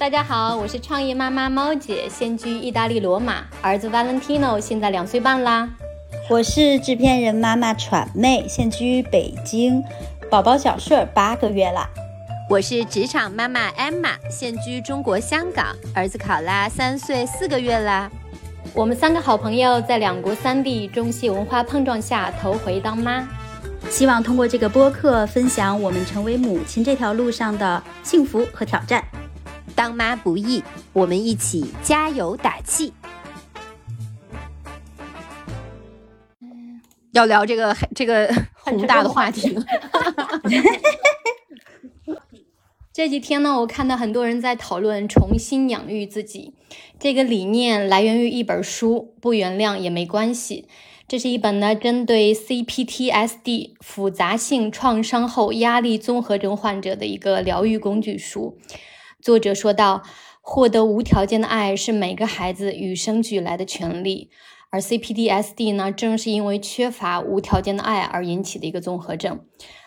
大家好，我是创业妈妈猫姐，现居意大利罗马，儿子 Valentino 现在两岁半啦。我是制片人妈妈喘妹，现居北京，宝宝小顺八个月啦。我是职场妈妈 Emma，现居中国香港，儿子考拉三岁四个月啦。我们三个好朋友在两国三地中西文化碰撞下头回当妈，希望通过这个播客分享我们成为母亲这条路上的幸福和挑战。当妈不易，我们一起加油打气。要聊这个这个宏大的话题了。这几天呢，我看到很多人在讨论重新养育自己这个理念，来源于一本书，不原谅也没关系。这是一本呢，针对 CPTSD 复杂性创伤后压力综合症患者的一个疗愈工具书。作者说到，获得无条件的爱是每个孩子与生俱来的权利。而 CPDSD 呢，正是因为缺乏无条件的爱而引起的一个综合症。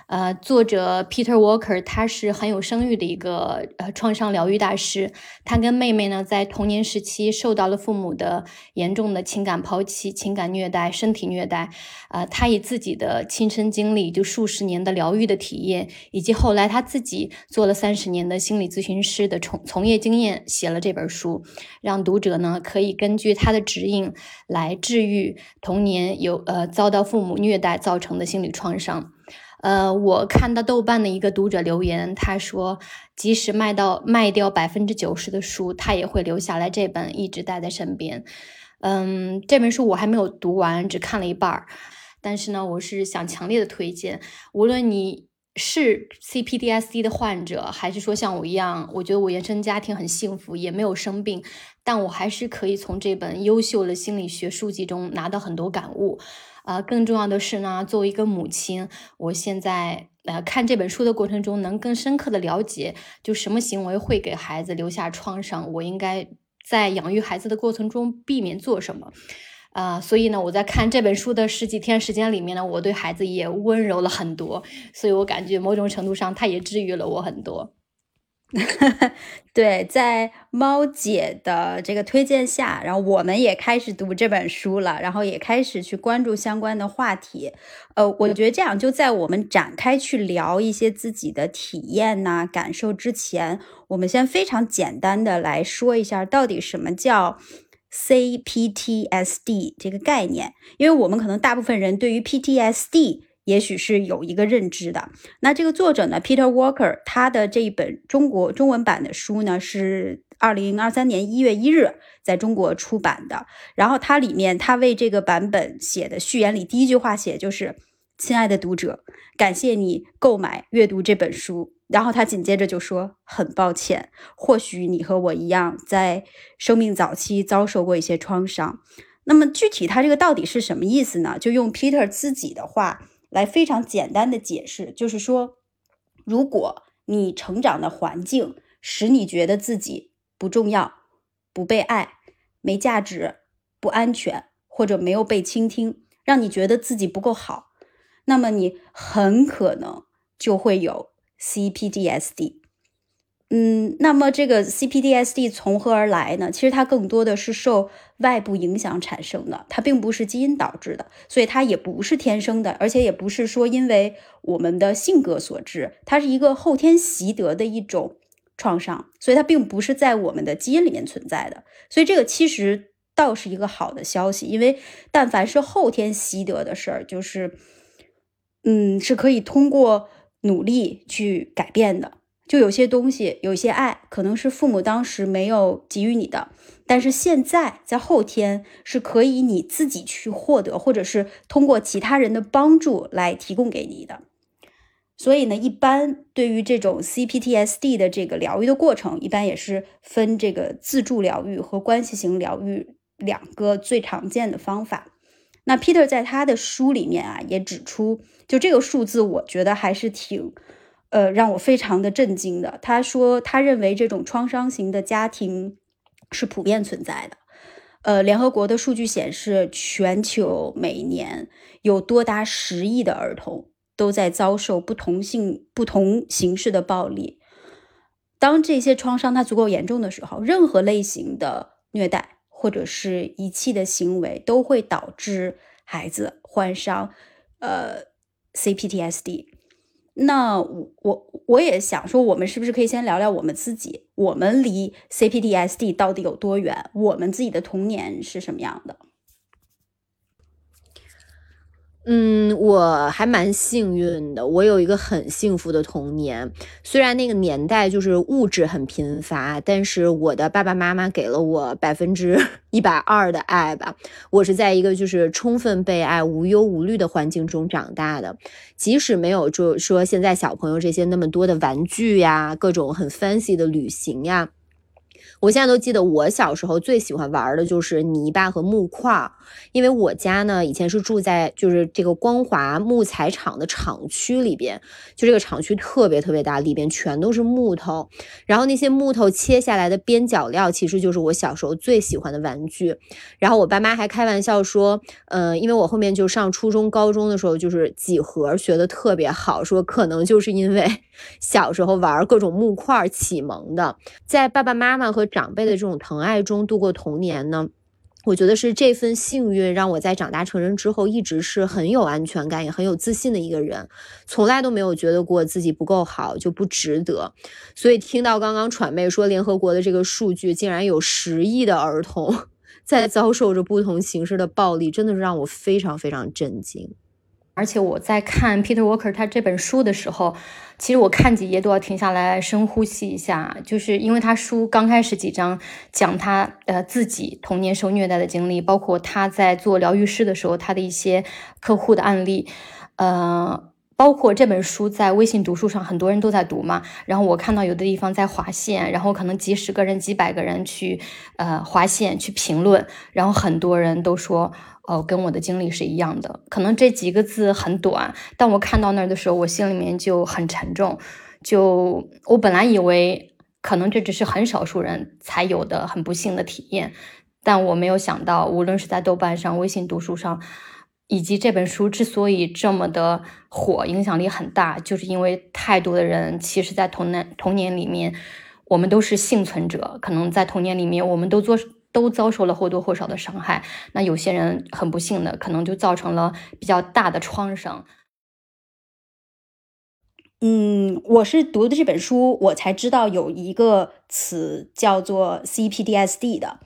呃，作者 Peter Walker 他是很有声誉的一个呃创伤疗愈大师。他跟妹妹呢，在童年时期受到了父母的严重的情感抛弃、情感虐待、身体虐待。呃，他以自己的亲身经历，就数十年的疗愈的体验，以及后来他自己做了三十年的心理咨询师的从从业经验，写了这本书，让读者呢可以根据他的指引来治愈童年有呃遭到父母虐待造成的心理创伤。呃，我看到豆瓣的一个读者留言，他说，即使卖到卖掉百分之九十的书，他也会留下来这本，一直带在身边。嗯，这本书我还没有读完，只看了一半儿，但是呢，我是想强烈的推荐，无论你是 CPDSD 的患者，还是说像我一样，我觉得我原生家庭很幸福，也没有生病，但我还是可以从这本优秀的心理学书籍中拿到很多感悟。啊，更重要的是呢，作为一个母亲，我现在呃看这本书的过程中，能更深刻的了解，就什么行为会给孩子留下创伤，我应该在养育孩子的过程中避免做什么。啊，所以呢，我在看这本书的十几天时间里面呢，我对孩子也温柔了很多，所以我感觉某种程度上，他也治愈了我很多。对，在猫姐的这个推荐下，然后我们也开始读这本书了，然后也开始去关注相关的话题。呃，我觉得这样就在我们展开去聊一些自己的体验呐、感受之前，我们先非常简单的来说一下，到底什么叫 CPTSD 这个概念，因为我们可能大部分人对于 PTSD。也许是有一个认知的。那这个作者呢，Peter Walker，他的这一本中国中文版的书呢，是二零二三年一月一日在中国出版的。然后它里面，他为这个版本写的序言里，第一句话写就是：“亲爱的读者，感谢你购买阅读这本书。”然后他紧接着就说：“很抱歉，或许你和我一样，在生命早期遭受过一些创伤。”那么具体他这个到底是什么意思呢？就用 Peter 自己的话。来非常简单的解释，就是说，如果你成长的环境使你觉得自己不重要、不被爱、没价值、不安全，或者没有被倾听，让你觉得自己不够好，那么你很可能就会有 CPTSD。嗯，那么这个 CPTSD 从何而来呢？其实它更多的是受外部影响产生的，它并不是基因导致的，所以它也不是天生的，而且也不是说因为我们的性格所致，它是一个后天习得的一种创伤，所以它并不是在我们的基因里面存在的。所以这个其实倒是一个好的消息，因为但凡是后天习得的事儿，就是嗯，是可以通过努力去改变的。就有些东西，有些爱，可能是父母当时没有给予你的，但是现在在后天是可以你自己去获得，或者是通过其他人的帮助来提供给你的。所以呢，一般对于这种 CPTSD 的这个疗愈的过程，一般也是分这个自助疗愈和关系型疗愈两个最常见的方法。那 Peter 在他的书里面啊，也指出，就这个数字，我觉得还是挺。呃，让我非常的震惊的。他说，他认为这种创伤型的家庭是普遍存在的。呃，联合国的数据显示，全球每年有多达十亿的儿童都在遭受不同性、不同形式的暴力。当这些创伤它足够严重的时候，任何类型的虐待或者是遗弃的行为都会导致孩子患上呃 CPTSD。那我我我也想说，我们是不是可以先聊聊我们自己？我们离 C P D S D 到底有多远？我们自己的童年是什么样的？嗯，我还蛮幸运的，我有一个很幸福的童年。虽然那个年代就是物质很贫乏，但是我的爸爸妈妈给了我百分之 一百二的爱吧。我是在一个就是充分被爱、无忧无虑的环境中长大的。即使没有就说现在小朋友这些那么多的玩具呀，各种很 fancy 的旅行呀。我现在都记得，我小时候最喜欢玩的就是泥巴和木块，因为我家呢以前是住在就是这个光华木材厂的厂区里边，就这个厂区特别特别大，里边全都是木头，然后那些木头切下来的边角料，其实就是我小时候最喜欢的玩具。然后我爸妈还开玩笑说，嗯，因为我后面就上初中、高中的时候，就是几何学的特别好，说可能就是因为 小时候玩各种木块启蒙的，在爸爸妈妈和长辈的这种疼爱中度过童年呢，我觉得是这份幸运让我在长大成人之后一直是很有安全感也很有自信的一个人，从来都没有觉得过自己不够好就不值得。所以听到刚刚传媒说联合国的这个数据，竟然有十亿的儿童 在遭受着不同形式的暴力，真的是让我非常非常震惊。而且我在看 Peter Walker 他这本书的时候，其实我看几页都要停下来深呼吸一下，就是因为他书刚开始几章讲他呃自己童年受虐待的经历，包括他在做疗愈师的时候他的一些客户的案例，呃，包括这本书在微信读书上很多人都在读嘛，然后我看到有的地方在划线，然后可能几十个人、几百个人去呃划线去评论，然后很多人都说。哦，跟我的经历是一样的。可能这几个字很短，但我看到那儿的时候，我心里面就很沉重。就我本来以为，可能这只是很少数人才有的很不幸的体验，但我没有想到，无论是在豆瓣上、微信读书上，以及这本书之所以这么的火，影响力很大，就是因为太多的人，其实，在童年童年里面，我们都是幸存者。可能在童年里面，我们都做。都遭受了或多或少的伤害，那有些人很不幸的，可能就造成了比较大的创伤。嗯，我是读的这本书，我才知道有一个词叫做 CPDSD 的。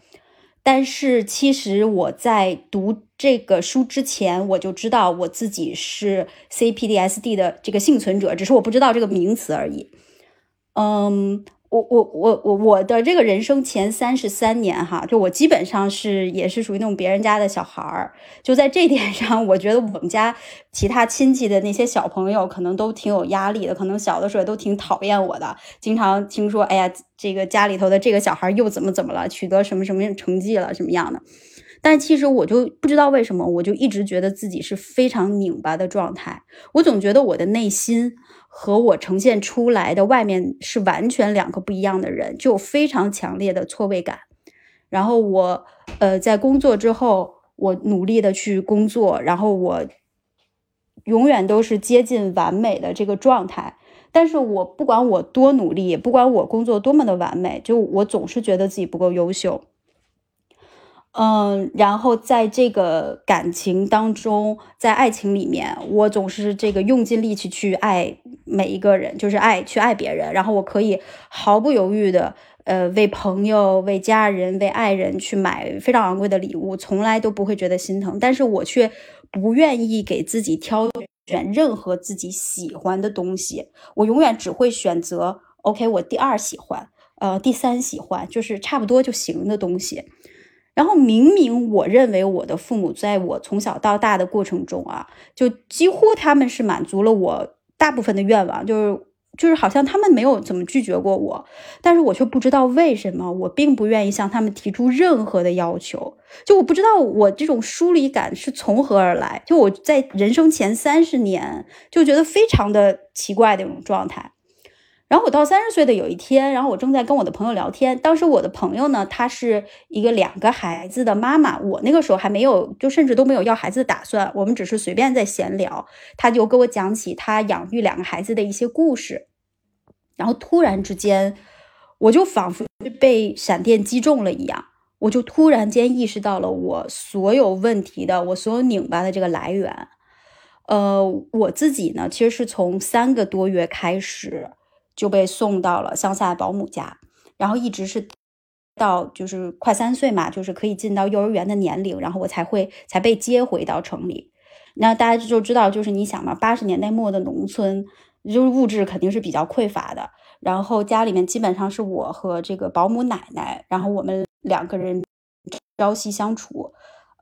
但是其实我在读这个书之前，我就知道我自己是 CPDSD 的这个幸存者，只是我不知道这个名词而已。嗯。我我我我我的这个人生前三十三年哈，就我基本上是也是属于那种别人家的小孩儿，就在这点上，我觉得我们家其他亲戚的那些小朋友可能都挺有压力的，可能小的时候都挺讨厌我的，经常听说，哎呀，这个家里头的这个小孩又怎么怎么了，取得什么什么成绩了，什么样的？但其实我就不知道为什么，我就一直觉得自己是非常拧巴的状态，我总觉得我的内心。和我呈现出来的外面是完全两个不一样的人，就非常强烈的错位感。然后我，呃，在工作之后，我努力的去工作，然后我永远都是接近完美的这个状态。但是我不管我多努力，不管我工作多么的完美，就我总是觉得自己不够优秀。嗯，然后在这个感情当中，在爱情里面，我总是这个用尽力气去爱每一个人，就是爱去爱别人。然后我可以毫不犹豫的，呃，为朋友、为家人、为爱人去买非常昂贵的礼物，从来都不会觉得心疼。但是我却不愿意给自己挑选任何自己喜欢的东西，我永远只会选择 OK，我第二喜欢，呃，第三喜欢，就是差不多就行的东西。然后明明我认为我的父母在我从小到大的过程中啊，就几乎他们是满足了我大部分的愿望，就是就是好像他们没有怎么拒绝过我，但是我却不知道为什么我并不愿意向他们提出任何的要求，就我不知道我这种疏离感是从何而来，就我在人生前三十年就觉得非常的奇怪的一种状态。然后我到三十岁的有一天，然后我正在跟我的朋友聊天。当时我的朋友呢，她是一个两个孩子的妈妈。我那个时候还没有，就甚至都没有要孩子的打算。我们只是随便在闲聊，她就跟我讲起她养育两个孩子的一些故事。然后突然之间，我就仿佛被闪电击中了一样，我就突然间意识到了我所有问题的，我所有拧巴的这个来源。呃，我自己呢，其实是从三个多月开始就被送到了乡下保姆家，然后一直是到就是快三岁嘛，就是可以进到幼儿园的年龄，然后我才会才被接回到城里。那大家就知道，就是你想嘛，八十年代末的农村，就是物质肯定是比较匮乏的，然后家里面基本上是我和这个保姆奶奶，然后我们两个人朝夕相处，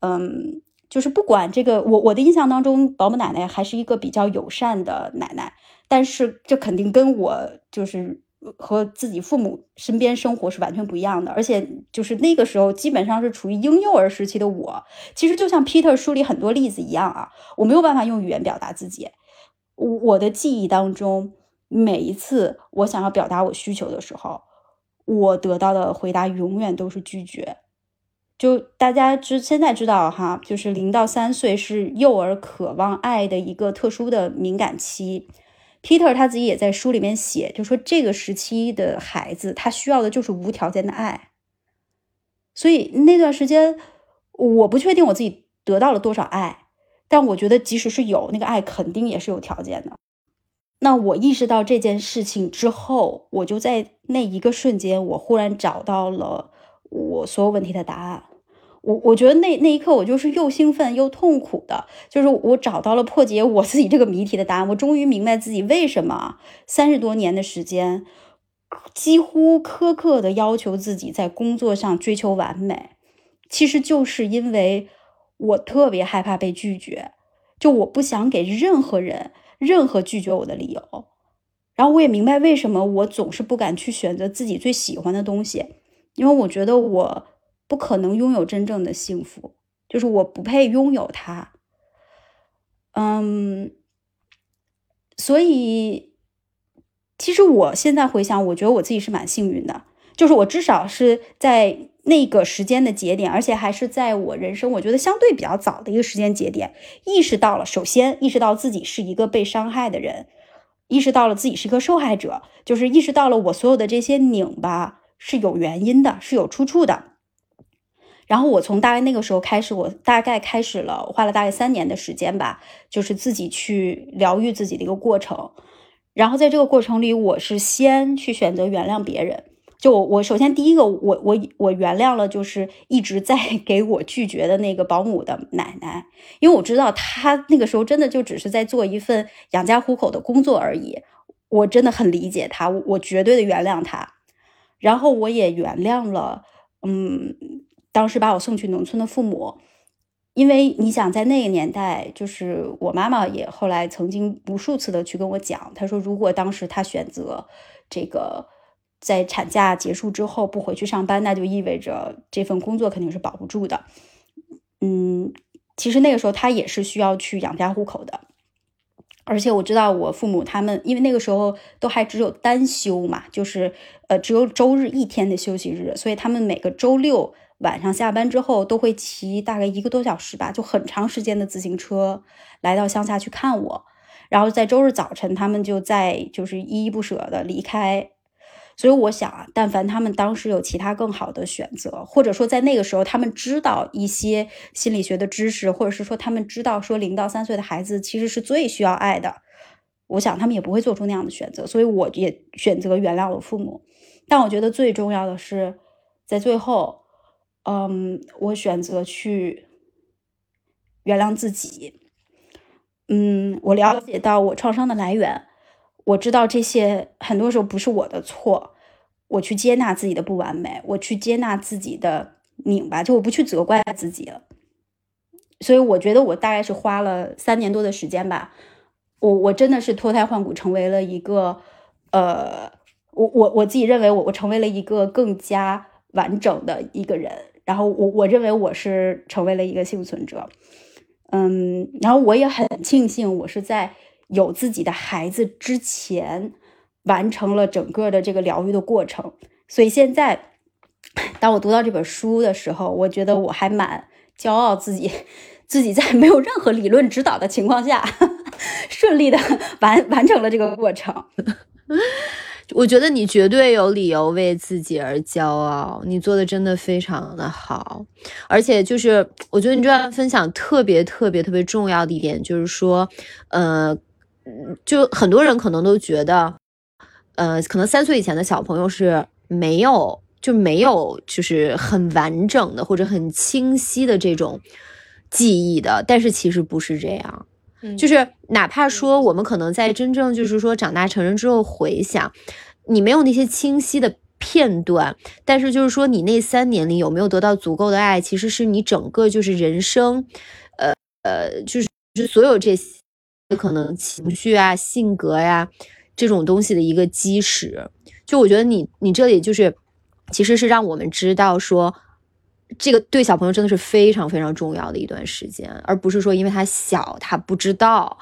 嗯。就是不管这个，我我的印象当中，保姆奶奶还是一个比较友善的奶奶，但是这肯定跟我就是和自己父母身边生活是完全不一样的。而且就是那个时候，基本上是处于婴幼儿时期的我，其实就像 Peter 书里很多例子一样啊，我没有办法用语言表达自己。我的记忆当中，每一次我想要表达我需求的时候，我得到的回答永远都是拒绝。就大家知现在知道哈，就是零到三岁是幼儿渴望爱的一个特殊的敏感期。Peter 他自己也在书里面写，就说这个时期的孩子他需要的就是无条件的爱。所以那段时间，我不确定我自己得到了多少爱，但我觉得即使是有那个爱，肯定也是有条件的。那我意识到这件事情之后，我就在那一个瞬间，我忽然找到了。我所有问题的答案，我我觉得那那一刻我就是又兴奋又痛苦的，就是我找到了破解我自己这个谜题的答案，我终于明白自己为什么三十多年的时间几乎苛刻的要求自己在工作上追求完美，其实就是因为我特别害怕被拒绝，就我不想给任何人任何拒绝我的理由，然后我也明白为什么我总是不敢去选择自己最喜欢的东西。因为我觉得我不可能拥有真正的幸福，就是我不配拥有它。嗯，所以其实我现在回想，我觉得我自己是蛮幸运的，就是我至少是在那个时间的节点，而且还是在我人生我觉得相对比较早的一个时间节点，意识到了，首先意识到自己是一个被伤害的人，意识到了自己是一个受害者，就是意识到了我所有的这些拧巴。是有原因的，是有出处的。然后我从大概那个时候开始，我大概开始了，我花了大概三年的时间吧，就是自己去疗愈自己的一个过程。然后在这个过程里，我是先去选择原谅别人。就我，我首先第一个，我我我原谅了，就是一直在 给我拒绝的那个保姆的奶奶，因为我知道她那个时候真的就只是在做一份养家糊口的工作而已。我真的很理解她，我绝对的原谅她。然后我也原谅了，嗯，当时把我送去农村的父母，因为你想在那个年代，就是我妈妈也后来曾经无数次的去跟我讲，她说如果当时她选择这个在产假结束之后不回去上班，那就意味着这份工作肯定是保不住的。嗯，其实那个时候她也是需要去养家糊口的。而且我知道我父母他们，因为那个时候都还只有单休嘛，就是呃只有周日一天的休息日，所以他们每个周六晚上下班之后都会骑大概一个多小时吧，就很长时间的自行车来到乡下去看我，然后在周日早晨他们就在就是依依不舍的离开。所以我想啊，但凡他们当时有其他更好的选择，或者说在那个时候他们知道一些心理学的知识，或者是说他们知道说零到三岁的孩子其实是最需要爱的，我想他们也不会做出那样的选择。所以我也选择原谅我父母。但我觉得最重要的是，在最后，嗯，我选择去原谅自己。嗯，我了解到我创伤的来源。我知道这些很多时候不是我的错，我去接纳自己的不完美，我去接纳自己的拧巴，就我不去责怪自己了。所以我觉得我大概是花了三年多的时间吧，我我真的是脱胎换骨，成为了一个呃，我我我自己认为我我成为了一个更加完整的一个人，然后我我认为我是成为了一个幸存者，嗯，然后我也很庆幸我是在。有自己的孩子之前，完成了整个的这个疗愈的过程，所以现在，当我读到这本书的时候，我觉得我还蛮骄傲自己，自己在没有任何理论指导的情况下，顺利的完完成了这个过程。我觉得你绝对有理由为自己而骄傲，你做的真的非常的好，而且就是我觉得你这段分享特别特别特别重要的一点就是说，呃，就很多人可能都觉得，呃，可能三岁以前的小朋友是没有就没有就是很完整的或者很清晰的这种记忆的，但是其实不是这样。就是哪怕说我们可能在真正就是说长大成人之后回想，你没有那些清晰的片段，但是就是说你那三年里有没有得到足够的爱，其实是你整个就是人生，呃呃，就是所有这些可能情绪啊、性格呀这种东西的一个基石。就我觉得你你这里就是其实是让我们知道说。这个对小朋友真的是非常非常重要的一段时间，而不是说因为他小他不知道，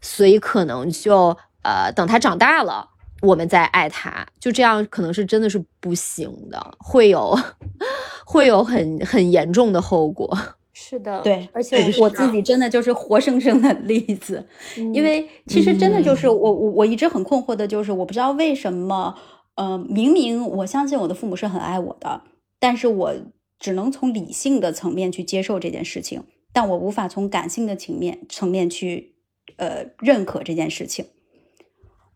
所以可能就呃等他长大了我们再爱他，就这样可能是真的是不行的，会有 会有很很严重的后果。是的，对，而且我自己真的就是活生生的例子，因为其实真的就是我我我一直很困惑的就是我不知道为什么，呃，明明我相信我的父母是很爱我的，但是我。只能从理性的层面去接受这件事情，但我无法从感性的层面层面去呃认可这件事情。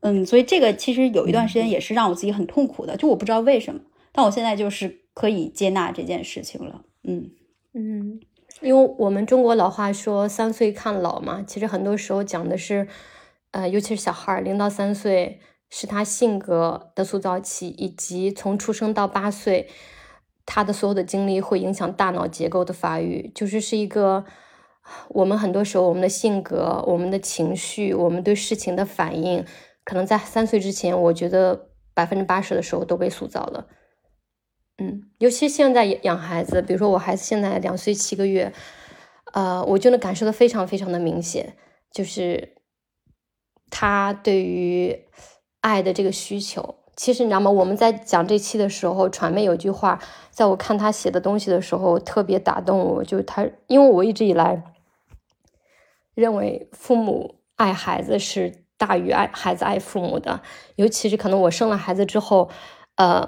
嗯，所以这个其实有一段时间也是让我自己很痛苦的，就我不知道为什么，但我现在就是可以接纳这件事情了。嗯嗯，因为我们中国老话说“三岁看老”嘛，其实很多时候讲的是，呃，尤其是小孩儿零到三岁是他性格的塑造期，以及从出生到八岁。他的所有的经历会影响大脑结构的发育，就是是一个我们很多时候我们的性格、我们的情绪、我们对事情的反应，可能在三岁之前，我觉得百分之八十的时候都被塑造了。嗯，尤其现在养孩子，比如说我孩子现在两岁七个月，呃，我就能感受到非常非常的明显，就是他对于爱的这个需求。其实你知道吗？我们在讲这期的时候，传媒有句话，在我看他写的东西的时候，特别打动我。就是他，因为我一直以来认为父母爱孩子是大于爱孩子爱父母的，尤其是可能我生了孩子之后，呃，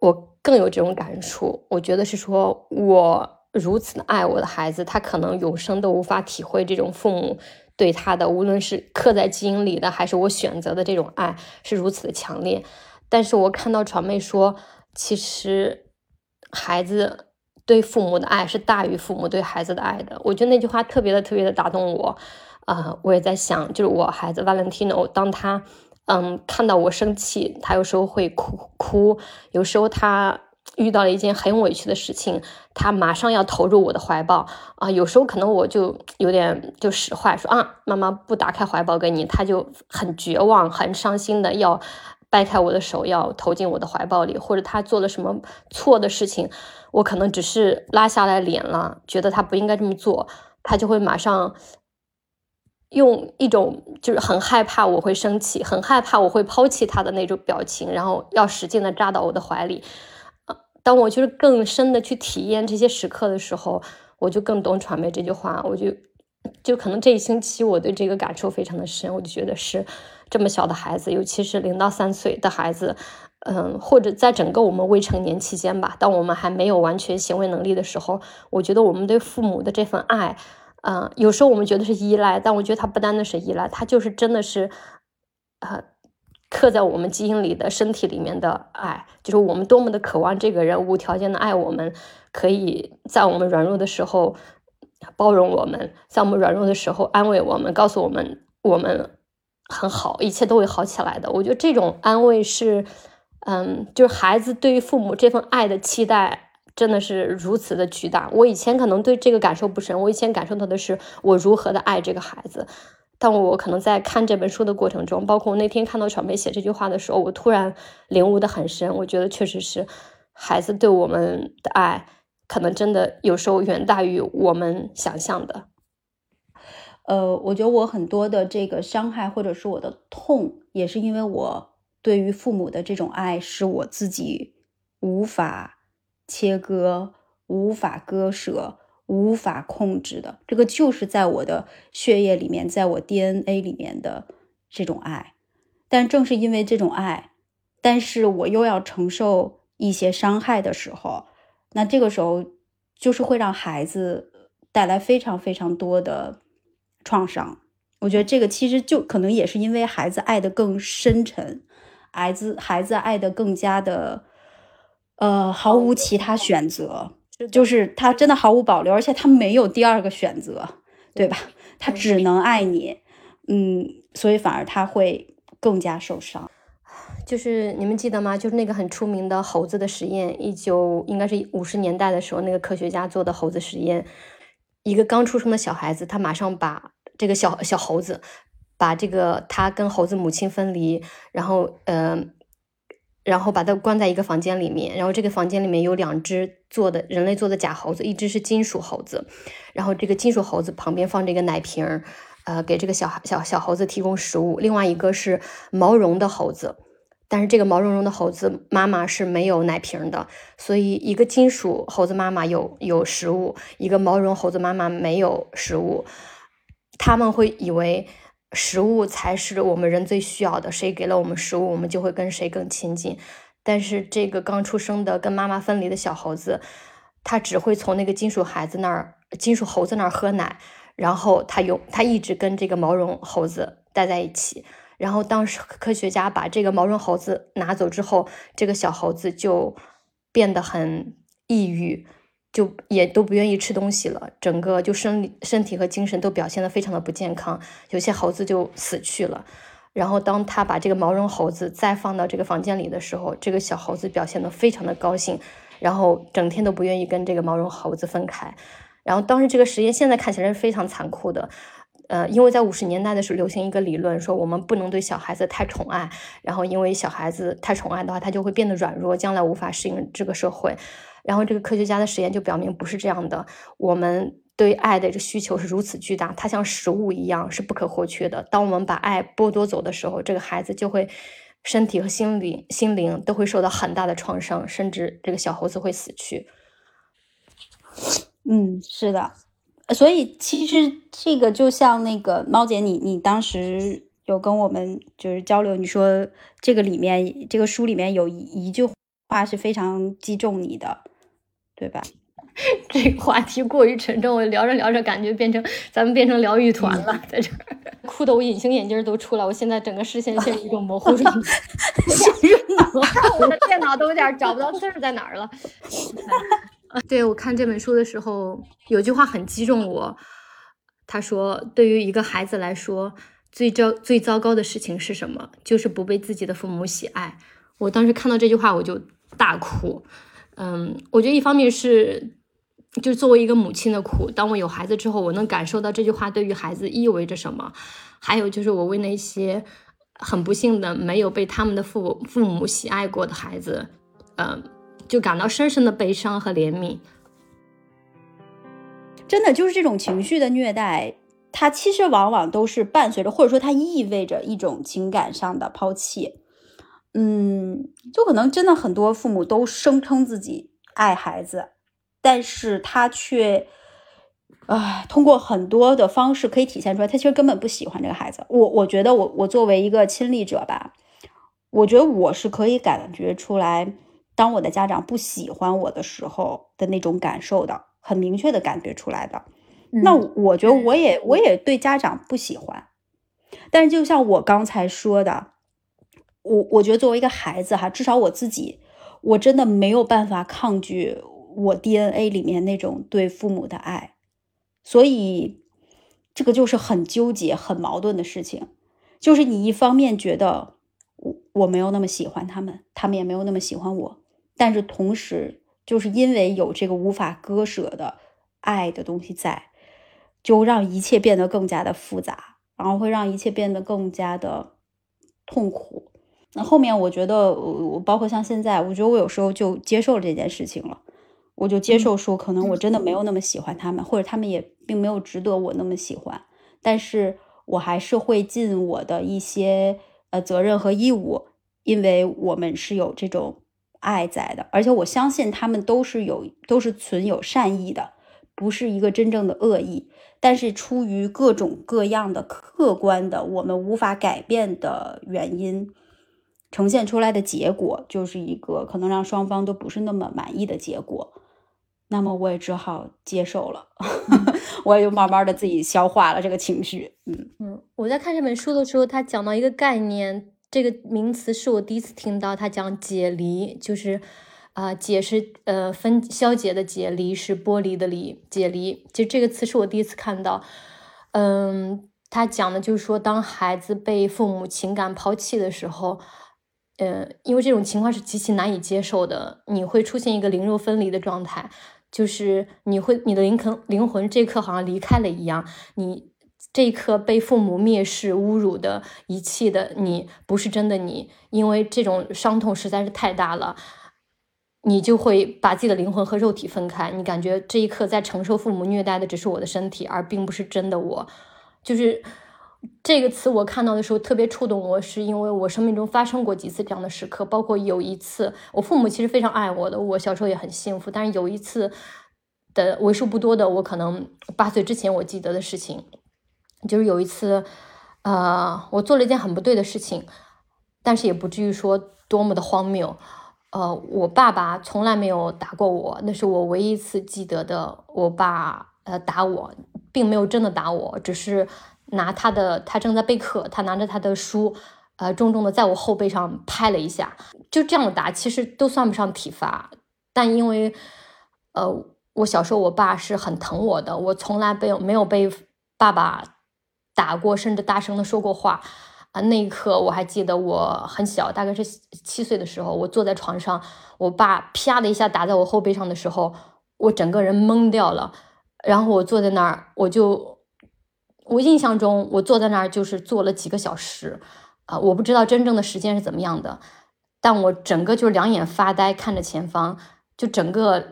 我更有这种感触。我觉得是说我如此的爱我的孩子，他可能永生都无法体会这种父母对他的，无论是刻在基因里的，还是我选择的这种爱，是如此的强烈。但是我看到传媒说，其实孩子对父母的爱是大于父母对孩子的爱的。我觉得那句话特别的特别的打动我。啊，我也在想，就是我孩子 Valentino，当他嗯看到我生气，他有时候会哭哭；有时候他遇到了一件很委屈的事情，他马上要投入我的怀抱啊。有时候可能我就有点就使坏，说啊，妈妈不打开怀抱给你，他就很绝望、很伤心的要。掰开我的手，要投进我的怀抱里，或者他做了什么错的事情，我可能只是拉下来脸了，觉得他不应该这么做，他就会马上用一种就是很害怕我会生气，很害怕我会抛弃他的那种表情，然后要使劲的扎到我的怀里。当我就是更深的去体验这些时刻的时候，我就更懂传媒这句话，我就就可能这一星期我对这个感受非常的深，我就觉得是。这么小的孩子，尤其是零到三岁的孩子，嗯，或者在整个我们未成年期间吧，当我们还没有完全行为能力的时候，我觉得我们对父母的这份爱，嗯，有时候我们觉得是依赖，但我觉得它不单单是依赖，它就是真的是，呃，刻在我们基因里的身体里面的爱，就是我们多么的渴望这个人无条件的爱我们，可以在我们软弱的时候包容我们，在我们软弱的时候安慰我们，告诉我们我们。很好，一切都会好起来的。我觉得这种安慰是，嗯，就是孩子对于父母这份爱的期待真的是如此的巨大。我以前可能对这个感受不深，我以前感受到的是我如何的爱这个孩子。但我可能在看这本书的过程中，包括我那天看到小梅写这句话的时候，我突然领悟的很深。我觉得确实是孩子对我们的爱，可能真的有时候远大于我们想象的。呃，我觉得我很多的这个伤害，或者是我的痛，也是因为我对于父母的这种爱，是我自己无法切割、无法割舍、无法控制的。这个就是在我的血液里面，在我 DNA 里面的这种爱。但正是因为这种爱，但是我又要承受一些伤害的时候，那这个时候就是会让孩子带来非常非常多的创伤。我觉得这个其实就可能也是因为孩子爱的更深沉，孩子孩子爱的更加的，呃，毫无其他选择，就是他真的毫无保留，而且他没有第二个选择，对吧？他只能爱你，嗯，所以反而他会更加受伤。就是你们记得吗？就是那个很出名的猴子的实验，一九应该是五十年代的时候，那个科学家做的猴子实验，一个刚出生的小孩子，他马上把。这个小小猴子把这个他跟猴子母亲分离，然后呃，然后把它关在一个房间里面，然后这个房间里面有两只做的人类做的假猴子，一只是金属猴子，然后这个金属猴子旁边放着一个奶瓶，呃，给这个小小小猴子提供食物，另外一个是毛绒的猴子，但是这个毛茸茸的猴子妈妈是没有奶瓶的，所以一个金属猴子妈妈有有食物，一个毛绒猴子妈妈没有食物。他们会以为食物才是我们人最需要的，谁给了我们食物，我们就会跟谁更亲近。但是这个刚出生的跟妈妈分离的小猴子，它只会从那个金属孩子那儿、金属猴子那儿喝奶，然后它有它一直跟这个毛绒猴子待在一起。然后当时科学家把这个毛绒猴子拿走之后，这个小猴子就变得很抑郁。就也都不愿意吃东西了，整个就生理、身体和精神都表现的非常的不健康，有些猴子就死去了。然后当他把这个毛绒猴子再放到这个房间里的时候，这个小猴子表现的非常的高兴，然后整天都不愿意跟这个毛绒猴子分开。然后当时这个实验现在看起来是非常残酷的，呃，因为在五十年代的时候流行一个理论，说我们不能对小孩子太宠爱，然后因为小孩子太宠爱的话，他就会变得软弱，将来无法适应这个社会。然后这个科学家的实验就表明不是这样的，我们对爱的这需求是如此巨大，它像食物一样是不可或缺的。当我们把爱剥夺走的时候，这个孩子就会身体和心灵心灵都会受到很大的创伤，甚至这个小猴子会死去。嗯，是的，所以其实这个就像那个猫姐，你你当时有跟我们就是交流，你说这个里面这个书里面有一一句话是非常击中你的。对吧？这个话题过于沉重，我聊着聊着感觉变成咱们变成疗愈团了，在这儿 哭的我隐形眼镜都出来，我现在整个视线陷入一种模糊状态，我的电脑都有点找不到字儿在哪儿了。对我看这本书的时候，有句话很击中我，他说：“对于一个孩子来说，最糟最糟糕的事情是什么？就是不被自己的父母喜爱。”我当时看到这句话，我就大哭。嗯，我觉得一方面是，就作为一个母亲的苦，当我有孩子之后，我能感受到这句话对于孩子意味着什么。还有就是，我为那些很不幸的没有被他们的父父母喜爱过的孩子，嗯，就感到深深的悲伤和怜悯。真的，就是这种情绪的虐待，它其实往往都是伴随着，或者说它意味着一种情感上的抛弃。嗯，就可能真的很多父母都声称自己爱孩子，但是他却，啊，通过很多的方式可以体现出来，他其实根本不喜欢这个孩子。我我觉得我我作为一个亲历者吧，我觉得我是可以感觉出来，当我的家长不喜欢我的时候的那种感受的，很明确的感觉出来的。那我觉得我也我也对家长不喜欢，但是就像我刚才说的。我我觉得作为一个孩子哈，至少我自己，我真的没有办法抗拒我 DNA 里面那种对父母的爱，所以这个就是很纠结、很矛盾的事情。就是你一方面觉得我我没有那么喜欢他们，他们也没有那么喜欢我，但是同时就是因为有这个无法割舍的爱的东西在，就让一切变得更加的复杂，然后会让一切变得更加的痛苦。那后面我觉得，我包括像现在，我觉得我有时候就接受了这件事情了，我就接受说，可能我真的没有那么喜欢他们，或者他们也并没有值得我那么喜欢，但是我还是会尽我的一些呃责任和义务，因为我们是有这种爱在的，而且我相信他们都是有都是存有善意的，不是一个真正的恶意，但是出于各种各样的客观的我们无法改变的原因。呈现出来的结果就是一个可能让双方都不是那么满意的结果。那么我也只好接受了，我也就慢慢的自己消化了这个情绪。嗯嗯，我在看这本书的时候，他讲到一个概念，这个名词是我第一次听到。他讲解离，就是啊，解是呃分消解的解，离是剥离的离，解离。其实这个词是我第一次看到。嗯，他讲的就是说，当孩子被父母情感抛弃的时候。呃，因为这种情况是极其难以接受的，你会出现一个灵肉分离的状态，就是你会你的灵魂灵魂这一刻好像离开了一样，你这一刻被父母蔑视、侮辱的、遗弃的，你不是真的你，因为这种伤痛实在是太大了，你就会把自己的灵魂和肉体分开，你感觉这一刻在承受父母虐待的只是我的身体，而并不是真的我，就是。这个词我看到的时候特别触动我，是因为我生命中发生过几次这样的时刻，包括有一次，我父母其实非常爱我的，我小时候也很幸福。但是有一次的为数不多的，我可能八岁之前我记得的事情，就是有一次，呃，我做了一件很不对的事情，但是也不至于说多么的荒谬。呃，我爸爸从来没有打过我，那是我唯一一次记得的，我爸呃打我，并没有真的打我，只是。拿他的，他正在备课，他拿着他的书，呃，重重的在我后背上拍了一下，就这样的打，其实都算不上体罚，但因为，呃，我小时候我爸是很疼我的，我从来没有没有被爸爸打过，甚至大声的说过话，啊，那一刻我还记得我很小，大概是七岁的时候，我坐在床上，我爸啪的一下打在我后背上的时候，我整个人懵掉了，然后我坐在那儿，我就。我印象中，我坐在那儿就是坐了几个小时，啊，我不知道真正的时间是怎么样的，但我整个就是两眼发呆，看着前方，就整个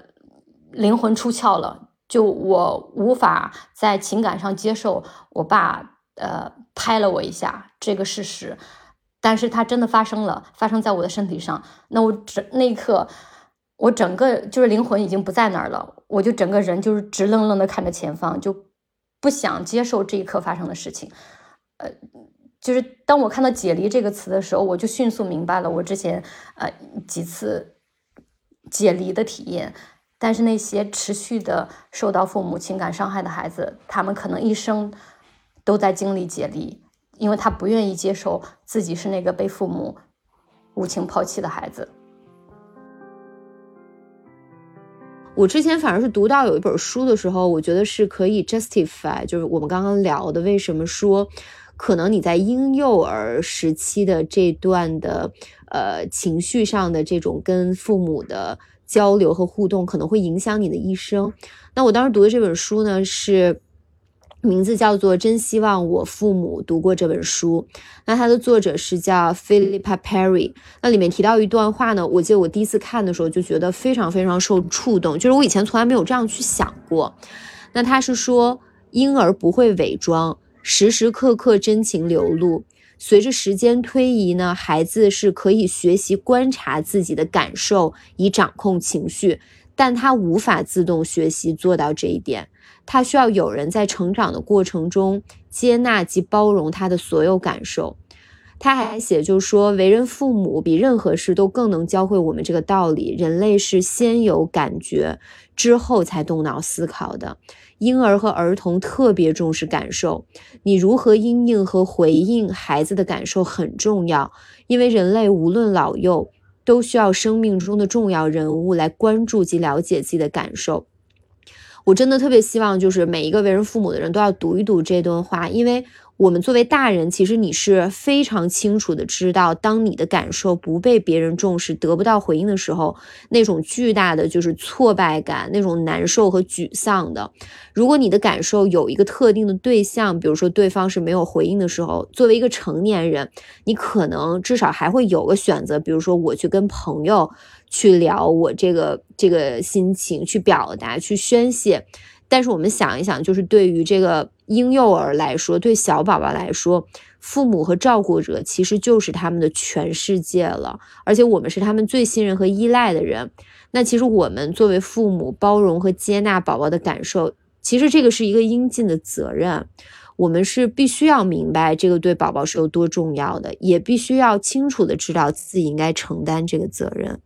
灵魂出窍了，就我无法在情感上接受我爸呃拍了我一下这个事实，但是它真的发生了，发生在我的身体上，那我整那一刻，我整个就是灵魂已经不在那儿了，我就整个人就是直愣愣的看着前方，就。不想接受这一刻发生的事情，呃，就是当我看到“解离”这个词的时候，我就迅速明白了我之前呃几次解离的体验。但是那些持续的受到父母情感伤害的孩子，他们可能一生都在经历解离，因为他不愿意接受自己是那个被父母无情抛弃的孩子。我之前反而是读到有一本书的时候，我觉得是可以 justify，就是我们刚刚聊的，为什么说可能你在婴幼儿时期的这段的呃情绪上的这种跟父母的交流和互动，可能会影响你的一生。那我当时读的这本书呢是。名字叫做《真希望我父母读过这本书》。那它的作者是叫 Philippa Perry。那里面提到一段话呢，我记得我第一次看的时候就觉得非常非常受触动，就是我以前从来没有这样去想过。那他是说，婴儿不会伪装，时时刻刻真情流露。随着时间推移呢，孩子是可以学习观察自己的感受，以掌控情绪，但他无法自动学习做到这一点。他需要有人在成长的过程中接纳及包容他的所有感受。他还写，就说，为人父母比任何事都更能教会我们这个道理：人类是先有感觉，之后才动脑思考的。婴儿和儿童特别重视感受，你如何应应和回应孩子的感受很重要，因为人类无论老幼，都需要生命中的重要人物来关注及了解自己的感受。我真的特别希望，就是每一个为人父母的人都要读一读这段话，因为我们作为大人，其实你是非常清楚的知道，当你的感受不被别人重视、得不到回应的时候，那种巨大的就是挫败感、那种难受和沮丧的。如果你的感受有一个特定的对象，比如说对方是没有回应的时候，作为一个成年人，你可能至少还会有个选择，比如说我去跟朋友。去聊我这个这个心情，去表达，去宣泄。但是我们想一想，就是对于这个婴幼儿来说，对小宝宝来说，父母和照顾者其实就是他们的全世界了，而且我们是他们最信任和依赖的人。那其实我们作为父母，包容和接纳宝宝的感受，其实这个是一个应尽的责任。我们是必须要明白这个对宝宝是有多重要的，也必须要清楚的知道自己应该承担这个责任，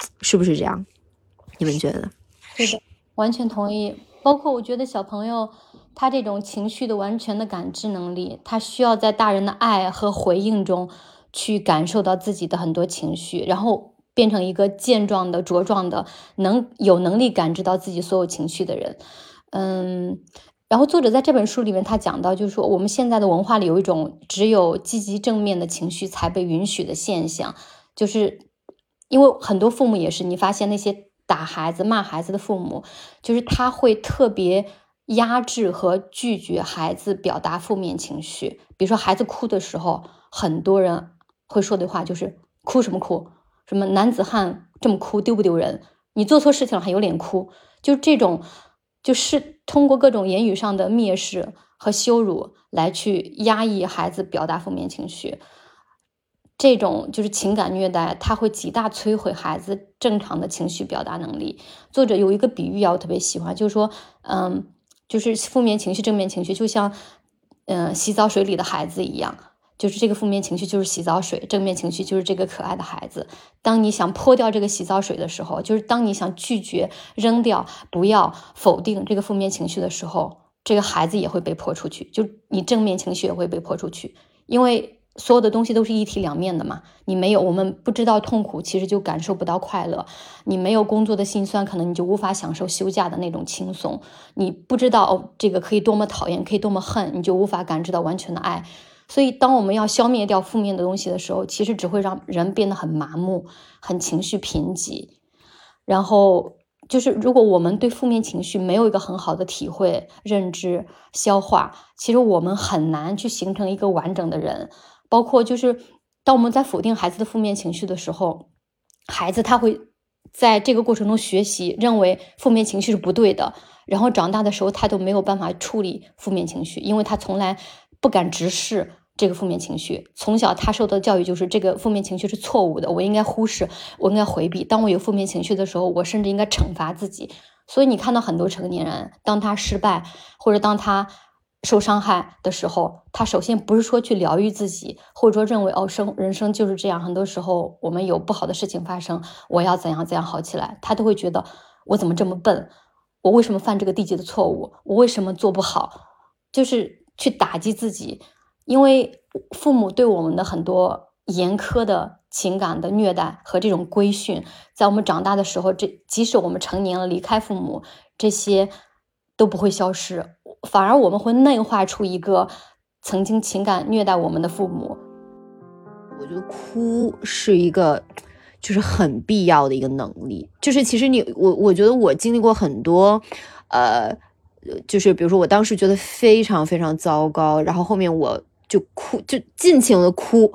是不是这样？你们觉得？是的，完全同意。包括我觉得小朋友他这种情绪的完全的感知能力，他需要在大人的爱和回应中去感受到自己的很多情绪，然后变成一个健壮的、茁壮的，能有能力感知到自己所有情绪的人。嗯。然后作者在这本书里面，他讲到，就是说我们现在的文化里有一种只有积极正面的情绪才被允许的现象，就是因为很多父母也是，你发现那些打孩子、骂孩子的父母，就是他会特别压制和拒绝孩子表达负面情绪。比如说孩子哭的时候，很多人会说的话就是“哭什么哭？什么男子汉这么哭丢不丢人？你做错事情了还有脸哭？”就这种。就是通过各种言语上的蔑视和羞辱来去压抑孩子表达负面情绪，这种就是情感虐待，它会极大摧毁孩子正常的情绪表达能力。作者有一个比喻啊，我特别喜欢，就是说，嗯，就是负面情绪、正面情绪，就像，嗯，洗澡水里的孩子一样。就是这个负面情绪就是洗澡水，正面情绪就是这个可爱的孩子。当你想泼掉这个洗澡水的时候，就是当你想拒绝扔掉、不要否定这个负面情绪的时候，这个孩子也会被泼出去。就你正面情绪也会被泼出去，因为所有的东西都是一体两面的嘛。你没有，我们不知道痛苦，其实就感受不到快乐。你没有工作的辛酸，可能你就无法享受休假的那种轻松。你不知道哦，这个可以多么讨厌，可以多么恨，你就无法感知到完全的爱。所以，当我们要消灭掉负面的东西的时候，其实只会让人变得很麻木、很情绪贫瘠。然后，就是如果我们对负面情绪没有一个很好的体会、认知、消化，其实我们很难去形成一个完整的人。包括就是，当我们在否定孩子的负面情绪的时候，孩子他会在这个过程中学习，认为负面情绪是不对的。然后长大的时候，他都没有办法处理负面情绪，因为他从来不敢直视。这个负面情绪，从小他受到的教育就是这个负面情绪是错误的，我应该忽视，我应该回避。当我有负面情绪的时候，我甚至应该惩罚自己。所以你看到很多成年人，当他失败或者当他受伤害的时候，他首先不是说去疗愈自己，或者说认为哦生人生就是这样，很多时候我们有不好的事情发生，我要怎样怎样好起来，他都会觉得我怎么这么笨，我为什么犯这个低级的错误，我为什么做不好，就是去打击自己。因为父母对我们的很多严苛的情感的虐待和这种规训，在我们长大的时候，这即使我们成年了离开父母，这些都不会消失，反而我们会内化出一个曾经情感虐待我们的父母。我觉得哭是一个就是很必要的一个能力，就是其实你我我觉得我经历过很多，呃，就是比如说我当时觉得非常非常糟糕，然后后面我。就哭，就尽情的哭，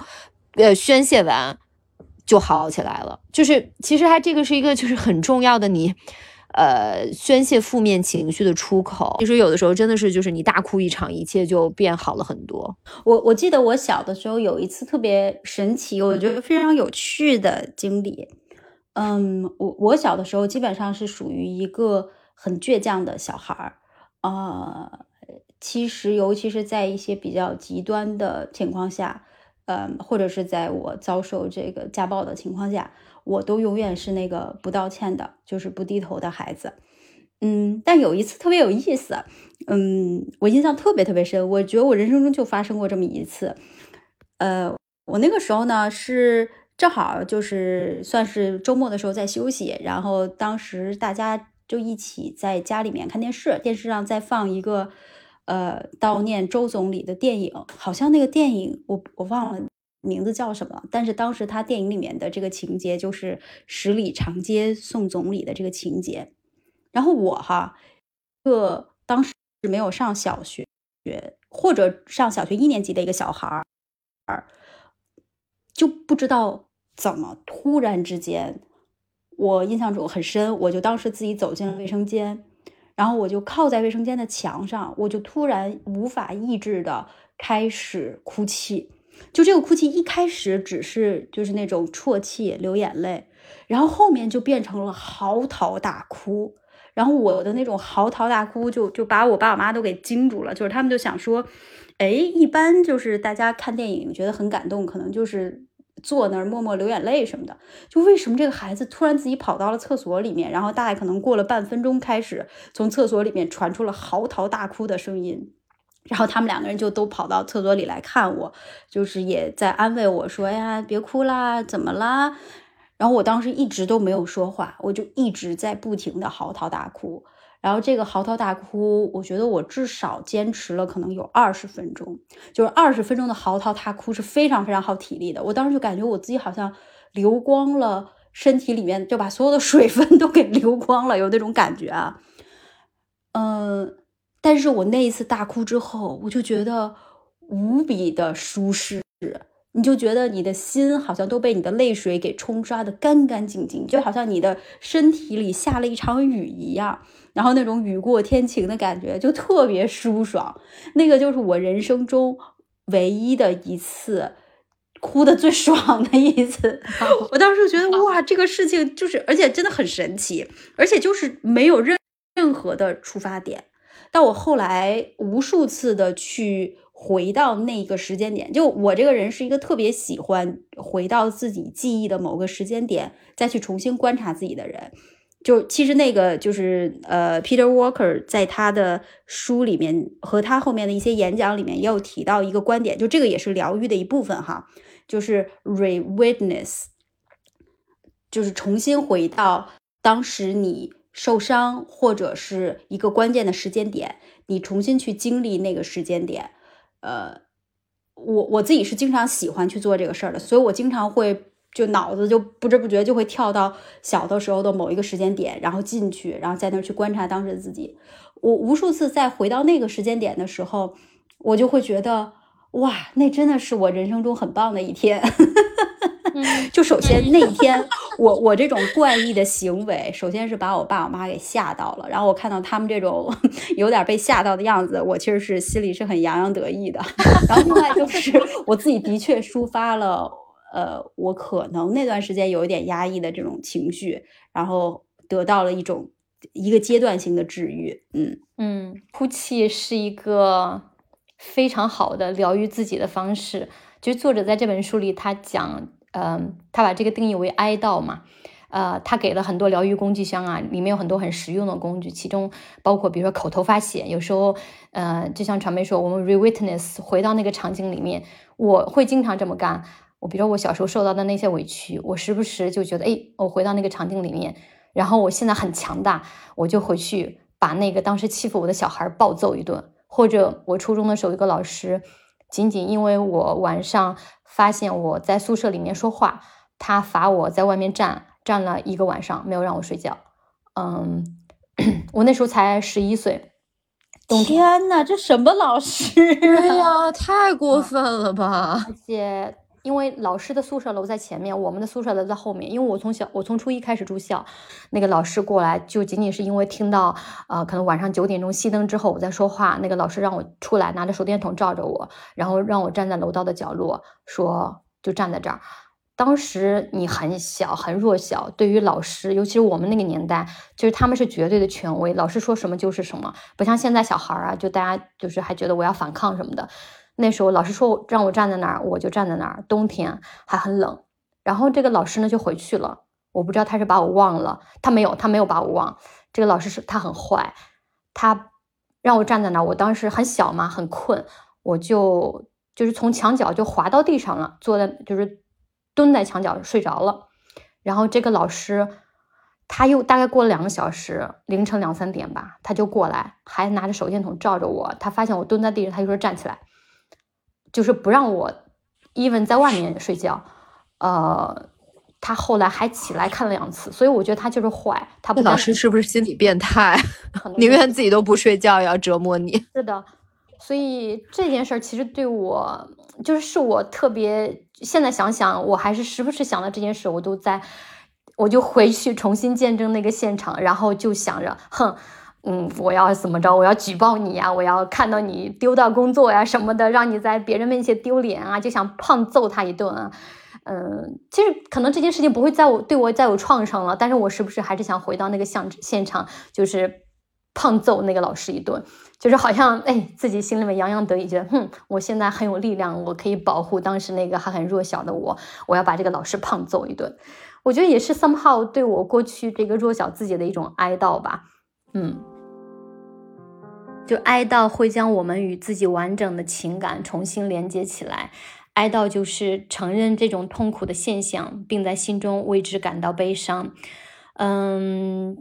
呃，宣泄完就好起来了。就是其实它这个是一个就是很重要的，你呃宣泄负面情绪的出口。其实有的时候真的是就是你大哭一场，一切就变好了很多。我我记得我小的时候有一次特别神奇，我觉得非常有趣的经历。嗯，我我小的时候基本上是属于一个很倔强的小孩儿啊。其实，尤其是在一些比较极端的情况下，嗯，或者是在我遭受这个家暴的情况下，我都永远是那个不道歉的，就是不低头的孩子。嗯，但有一次特别有意思，嗯，我印象特别特别深，我觉得我人生中就发生过这么一次。呃，我那个时候呢是正好就是算是周末的时候在休息，然后当时大家就一起在家里面看电视，电视上在放一个。呃，悼念周总理的电影，好像那个电影我我忘了名字叫什么，但是当时他电影里面的这个情节就是十里长街送总理的这个情节。然后我哈，个当时是没有上小学，或者上小学一年级的一个小孩儿，就不知道怎么突然之间，我印象中很深，我就当时自己走进了卫生间。然后我就靠在卫生间的墙上，我就突然无法抑制的开始哭泣。就这个哭泣一开始只是就是那种啜泣、流眼泪，然后后面就变成了嚎啕大哭。然后我的那种嚎啕大哭就就把我爸我妈都给惊住了，就是他们就想说，哎，一般就是大家看电影觉得很感动，可能就是坐那儿默默流眼泪什么的，就为什么这个孩子突然自己跑到了厕所里面，然后大概可能过了半分钟，开始从厕所里面传出了嚎啕大哭的声音。然后他们两个人就都跑到厕所里来看我，就是也在安慰我说：“哎呀，别哭啦，怎么啦？”然后我当时一直都没有说话，我就一直在不停的嚎啕大哭。然后这个嚎啕大哭，我觉得我至少坚持了可能有二十分钟，就是二十分钟的嚎啕大哭是非常非常耗体力的。我当时就感觉我自己好像流光了，身体里面就把所有的水分都给流光了，有那种感觉啊，嗯。但是我那一次大哭之后，我就觉得无比的舒适，你就觉得你的心好像都被你的泪水给冲刷的干干净净，就好像你的身体里下了一场雨一样，然后那种雨过天晴的感觉就特别舒爽。那个就是我人生中唯一的一次哭的最爽的一次。我当时觉得哇，这个事情就是，而且真的很神奇，而且就是没有任任何的出发点。但我后来无数次的去回到那个时间点，就我这个人是一个特别喜欢回到自己记忆的某个时间点，再去重新观察自己的人。就其实那个就是呃，Peter Walker 在他的书里面和他后面的一些演讲里面也有提到一个观点，就这个也是疗愈的一部分哈，就是 re-witness，就是重新回到当时你。受伤或者是一个关键的时间点，你重新去经历那个时间点，呃，我我自己是经常喜欢去做这个事儿的，所以我经常会就脑子就不知不觉就会跳到小的时候的某一个时间点，然后进去，然后在那儿去观察当时的自己。我无数次再回到那个时间点的时候，我就会觉得哇，那真的是我人生中很棒的一天。就首先那一天，我我这种怪异的行为，首先是把我爸我妈给吓到了。然后我看到他们这种 有点被吓到的样子，我其实是心里是很洋洋得意的。然后另外就是我自己的确抒发了，呃，我可能那段时间有一点压抑的这种情绪，然后得到了一种一个阶段性的治愈。嗯嗯，哭泣是一个非常好的疗愈自己的方式。其实作者在这本书里他讲。嗯，他把这个定义为哀悼嘛，呃，他给了很多疗愈工具箱啊，里面有很多很实用的工具，其中包括比如说口头发写，有时候，呃，就像传媒说，我们 re-witness 回到那个场景里面，我会经常这么干。我比如说我小时候受到的那些委屈，我时不时就觉得，哎，我回到那个场景里面，然后我现在很强大，我就回去把那个当时欺负我的小孩暴揍一顿，或者我初中的时候一个老师，仅仅因为我晚上。发现我在宿舍里面说话，他罚我在外面站站了一个晚上，没有让我睡觉。嗯，我那时候才十一岁。天哪，这什么老师呀？太过分了吧！而且。因为老师的宿舍楼在前面，我们的宿舍楼在后面。因为我从小，我从初一开始住校，那个老师过来就仅仅是因为听到，呃，可能晚上九点钟熄灯之后我在说话，那个老师让我出来，拿着手电筒照着我，然后让我站在楼道的角落，说就站在这儿。当时你很小，很弱小，对于老师，尤其是我们那个年代，就是他们是绝对的权威，老师说什么就是什么，不像现在小孩啊，就大家就是还觉得我要反抗什么的。那时候老师说让我站在那儿，我就站在那儿。冬天还很冷，然后这个老师呢就回去了。我不知道他是把我忘了，他没有，他没有把我忘。这个老师是他很坏，他让我站在那儿。我当时很小嘛，很困，我就就是从墙角就滑到地上了，坐在就是蹲在墙角睡着了。然后这个老师他又大概过了两个小时，凌晨两三点吧，他就过来，还拿着手电筒照着我。他发现我蹲在地上，他就说站起来。就是不让我，even 在外面睡觉，呃，他后来还起来看了两次，所以我觉得他就是坏。他不老师是不是心理变态？宁愿自己都不睡觉也要折磨你。是的，所以这件事儿其实对我，就是是我特别现在想想，我还是时不时想到这件事，我都在，我就回去重新见证那个现场，然后就想着，哼。嗯，我要怎么着？我要举报你呀！我要看到你丢掉工作呀什么的，让你在别人面前丢脸啊！就想胖揍他一顿啊！嗯，其实可能这件事情不会在我对我再有创伤了，但是我是不是还是想回到那个现现场，就是胖揍那个老师一顿，就是好像哎自己心里面洋洋得意，觉得哼，我现在很有力量，我可以保护当时那个还很弱小的我，我要把这个老师胖揍一顿。我觉得也是 somehow 对我过去这个弱小自己的一种哀悼吧，嗯，就哀悼会将我们与自己完整的情感重新连接起来，哀悼就是承认这种痛苦的现象，并在心中为之感到悲伤，嗯。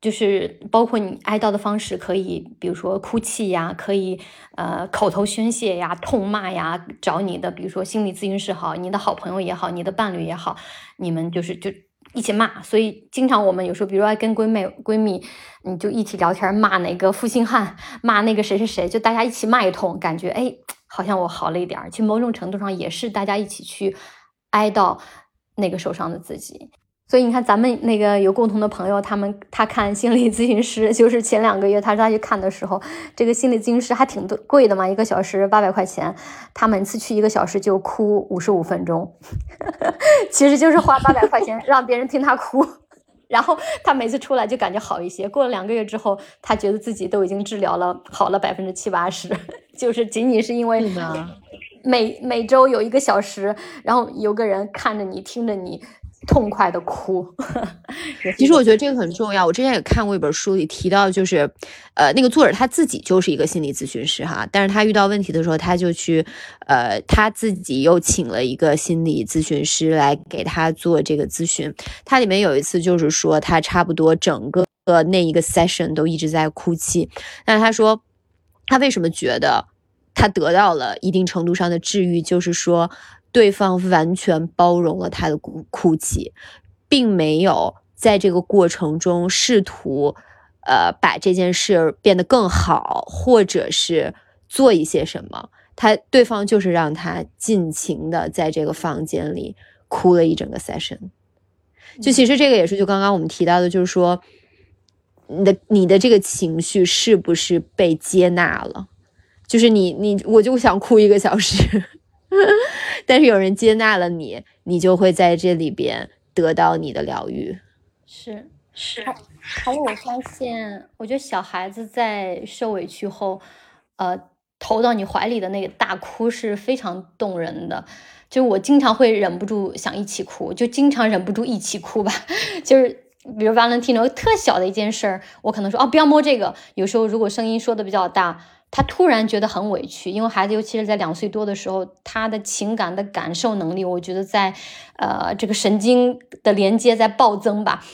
就是包括你哀悼的方式，可以比如说哭泣呀，可以呃口头宣泄呀、痛骂呀，找你的比如说心理咨询师好，你的好朋友也好，你的伴侣也好，你们就是就一起骂。所以经常我们有时候，比如说跟闺蜜闺蜜，你就一起聊天骂哪个负心汉，骂那个谁谁谁，就大家一起骂一通，感觉哎好像我好了一点儿。其实某种程度上也是大家一起去哀悼那个受伤的自己。所以你看，咱们那个有共同的朋友，他们他看心理咨询师，就是前两个月他他去看的时候，这个心理咨询师还挺多贵的嘛，一个小时八百块钱，他每次去一个小时就哭五十五分钟，其实就是花八百块钱让别人听他哭，然后他每次出来就感觉好一些。过了两个月之后，他觉得自己都已经治疗了好了百分之七八十，就是仅仅是因为每每周有一个小时，然后有个人看着你，听着你。痛快的哭，其实我觉得这个很重要。我之前也看过一本书，里提到就是，呃，那个作者他自己就是一个心理咨询师哈，但是他遇到问题的时候，他就去，呃，他自己又请了一个心理咨询师来给他做这个咨询。他里面有一次就是说，他差不多整个那一个 session 都一直在哭泣。那他说，他为什么觉得他得到了一定程度上的治愈，就是说。对方完全包容了他的哭哭泣，并没有在这个过程中试图，呃，把这件事变得更好，或者是做一些什么。他对方就是让他尽情的在这个房间里哭了一整个 session。就其实这个也是，就刚刚我们提到的，就是说，你的你的这个情绪是不是被接纳了？就是你你我就想哭一个小时。但是有人接纳了你，你就会在这里边得到你的疗愈。是是，还有我发现，我觉得小孩子在受委屈后，呃，投到你怀里的那个大哭是非常动人的。就我经常会忍不住想一起哭，就经常忍不住一起哭吧。就是比如 Valentino 特小的一件事儿，我可能说哦不要摸这个。有时候如果声音说的比较大。他突然觉得很委屈，因为孩子尤其是在两岁多的时候，他的情感的感受能力，我觉得在，呃，这个神经的连接在暴增吧。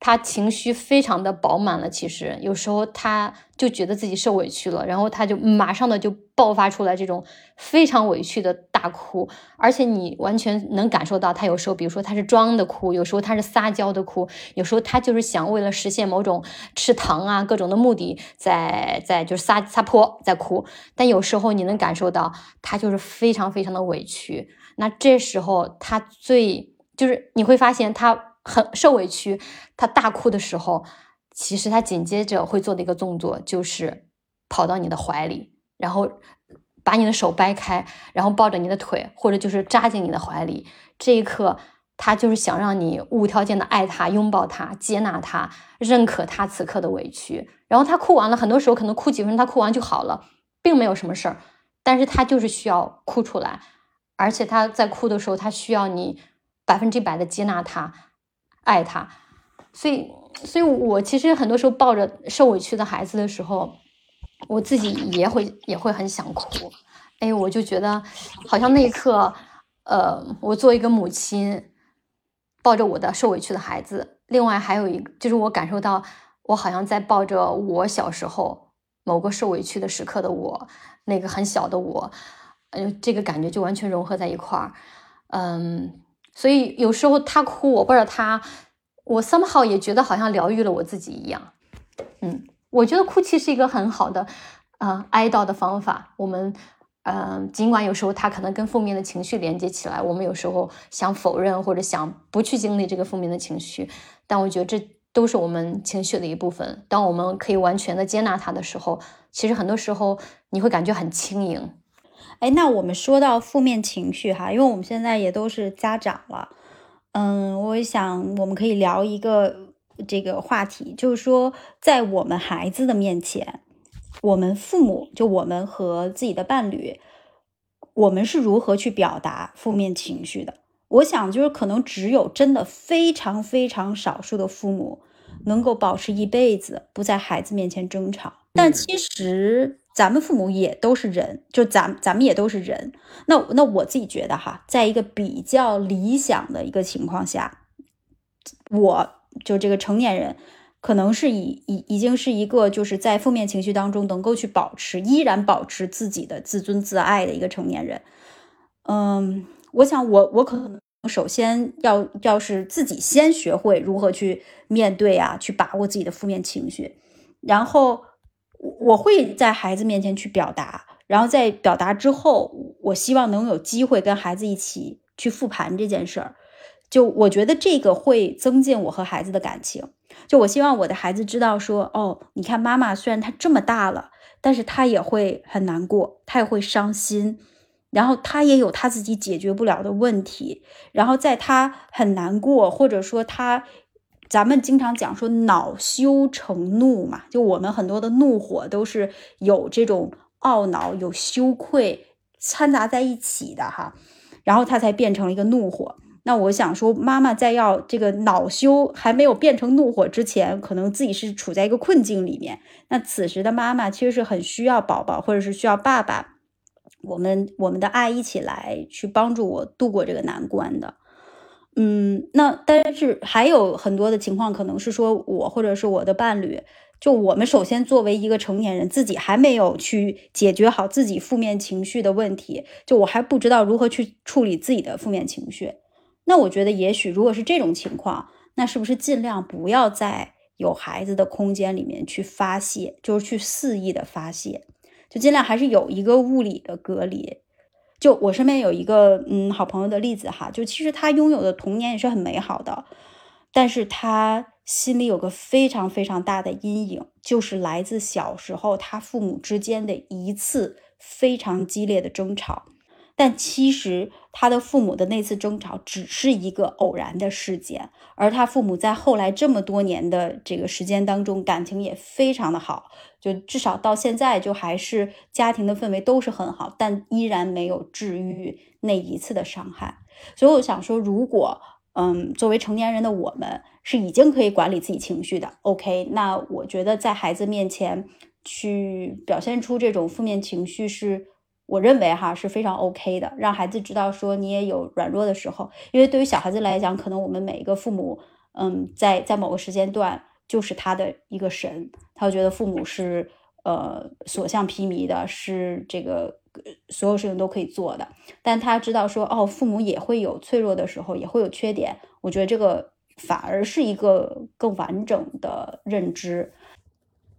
他情绪非常的饱满了，其实有时候他就觉得自己受委屈了，然后他就马上的就爆发出来这种非常委屈的大哭，而且你完全能感受到他有时候，比如说他是装的哭，有时候他是撒娇的哭，有时候他就是想为了实现某种吃糖啊各种的目的，在在就是撒撒泼在哭，但有时候你能感受到他就是非常非常的委屈，那这时候他最就是你会发现他。很受委屈，他大哭的时候，其实他紧接着会做的一个动作就是跑到你的怀里，然后把你的手掰开，然后抱着你的腿，或者就是扎进你的怀里。这一刻，他就是想让你无条件的爱他、拥抱他、接纳他、认可他此刻的委屈。然后他哭完了，很多时候可能哭几分钟，他哭完就好了，并没有什么事儿。但是他就是需要哭出来，而且他在哭的时候，他需要你百分之百的接纳他。爱他，所以，所以我其实很多时候抱着受委屈的孩子的时候，我自己也会也会很想哭。哎，我就觉得好像那一刻，呃，我作为一个母亲，抱着我的受委屈的孩子，另外还有一个就是我感受到，我好像在抱着我小时候某个受委屈的时刻的我，那个很小的我，嗯，这个感觉就完全融合在一块儿，嗯。所以有时候他哭，我抱着他，我 somehow 也觉得好像疗愈了我自己一样。嗯，我觉得哭泣是一个很好的，呃，哀悼的方法。我们，嗯，尽管有时候他可能跟负面的情绪连接起来，我们有时候想否认或者想不去经历这个负面的情绪，但我觉得这都是我们情绪的一部分。当我们可以完全的接纳它的时候，其实很多时候你会感觉很轻盈。哎，那我们说到负面情绪哈，因为我们现在也都是家长了，嗯，我想我们可以聊一个这个话题，就是说在我们孩子的面前，我们父母就我们和自己的伴侣，我们是如何去表达负面情绪的？我想就是可能只有真的非常非常少数的父母能够保持一辈子不在孩子面前争吵，但其实。咱们父母也都是人，就咱咱们也都是人。那那我自己觉得哈，在一个比较理想的一个情况下，我就这个成年人，可能是已已已经是一个就是在负面情绪当中能够去保持依然保持自己的自尊自爱的一个成年人。嗯，我想我我可能首先要要是自己先学会如何去面对啊，去把握自己的负面情绪，然后。我会在孩子面前去表达，然后在表达之后，我希望能有机会跟孩子一起去复盘这件事儿。就我觉得这个会增进我和孩子的感情。就我希望我的孩子知道说，哦，你看妈妈虽然她这么大了，但是她也会很难过，她也会伤心，然后她也有她自己解决不了的问题。然后在她很难过，或者说她。咱们经常讲说恼羞成怒嘛，就我们很多的怒火都是有这种懊恼、有羞愧掺杂在一起的哈，然后它才变成了一个怒火。那我想说，妈妈在要这个恼羞还没有变成怒火之前，可能自己是处在一个困境里面。那此时的妈妈其实是很需要宝宝，或者是需要爸爸，我们我们的爱一起来去帮助我度过这个难关的。嗯，那但是还有很多的情况，可能是说我或者是我的伴侣，就我们首先作为一个成年人，自己还没有去解决好自己负面情绪的问题，就我还不知道如何去处理自己的负面情绪。那我觉得，也许如果是这种情况，那是不是尽量不要在有孩子的空间里面去发泄，就是去肆意的发泄，就尽量还是有一个物理的隔离。就我身边有一个嗯好朋友的例子哈，就其实他拥有的童年也是很美好的，但是他心里有个非常非常大的阴影，就是来自小时候他父母之间的一次非常激烈的争吵。但其实他的父母的那次争吵只是一个偶然的事件，而他父母在后来这么多年的这个时间当中，感情也非常的好，就至少到现在就还是家庭的氛围都是很好，但依然没有治愈那一次的伤害。所以我想说，如果嗯，作为成年人的我们是已经可以管理自己情绪的，OK，那我觉得在孩子面前去表现出这种负面情绪是。我认为哈是非常 OK 的，让孩子知道说你也有软弱的时候，因为对于小孩子来讲，可能我们每一个父母，嗯，在在某个时间段就是他的一个神，他会觉得父母是呃所向披靡的，是这个所有事情都可以做的，但他知道说哦，父母也会有脆弱的时候，也会有缺点，我觉得这个反而是一个更完整的认知。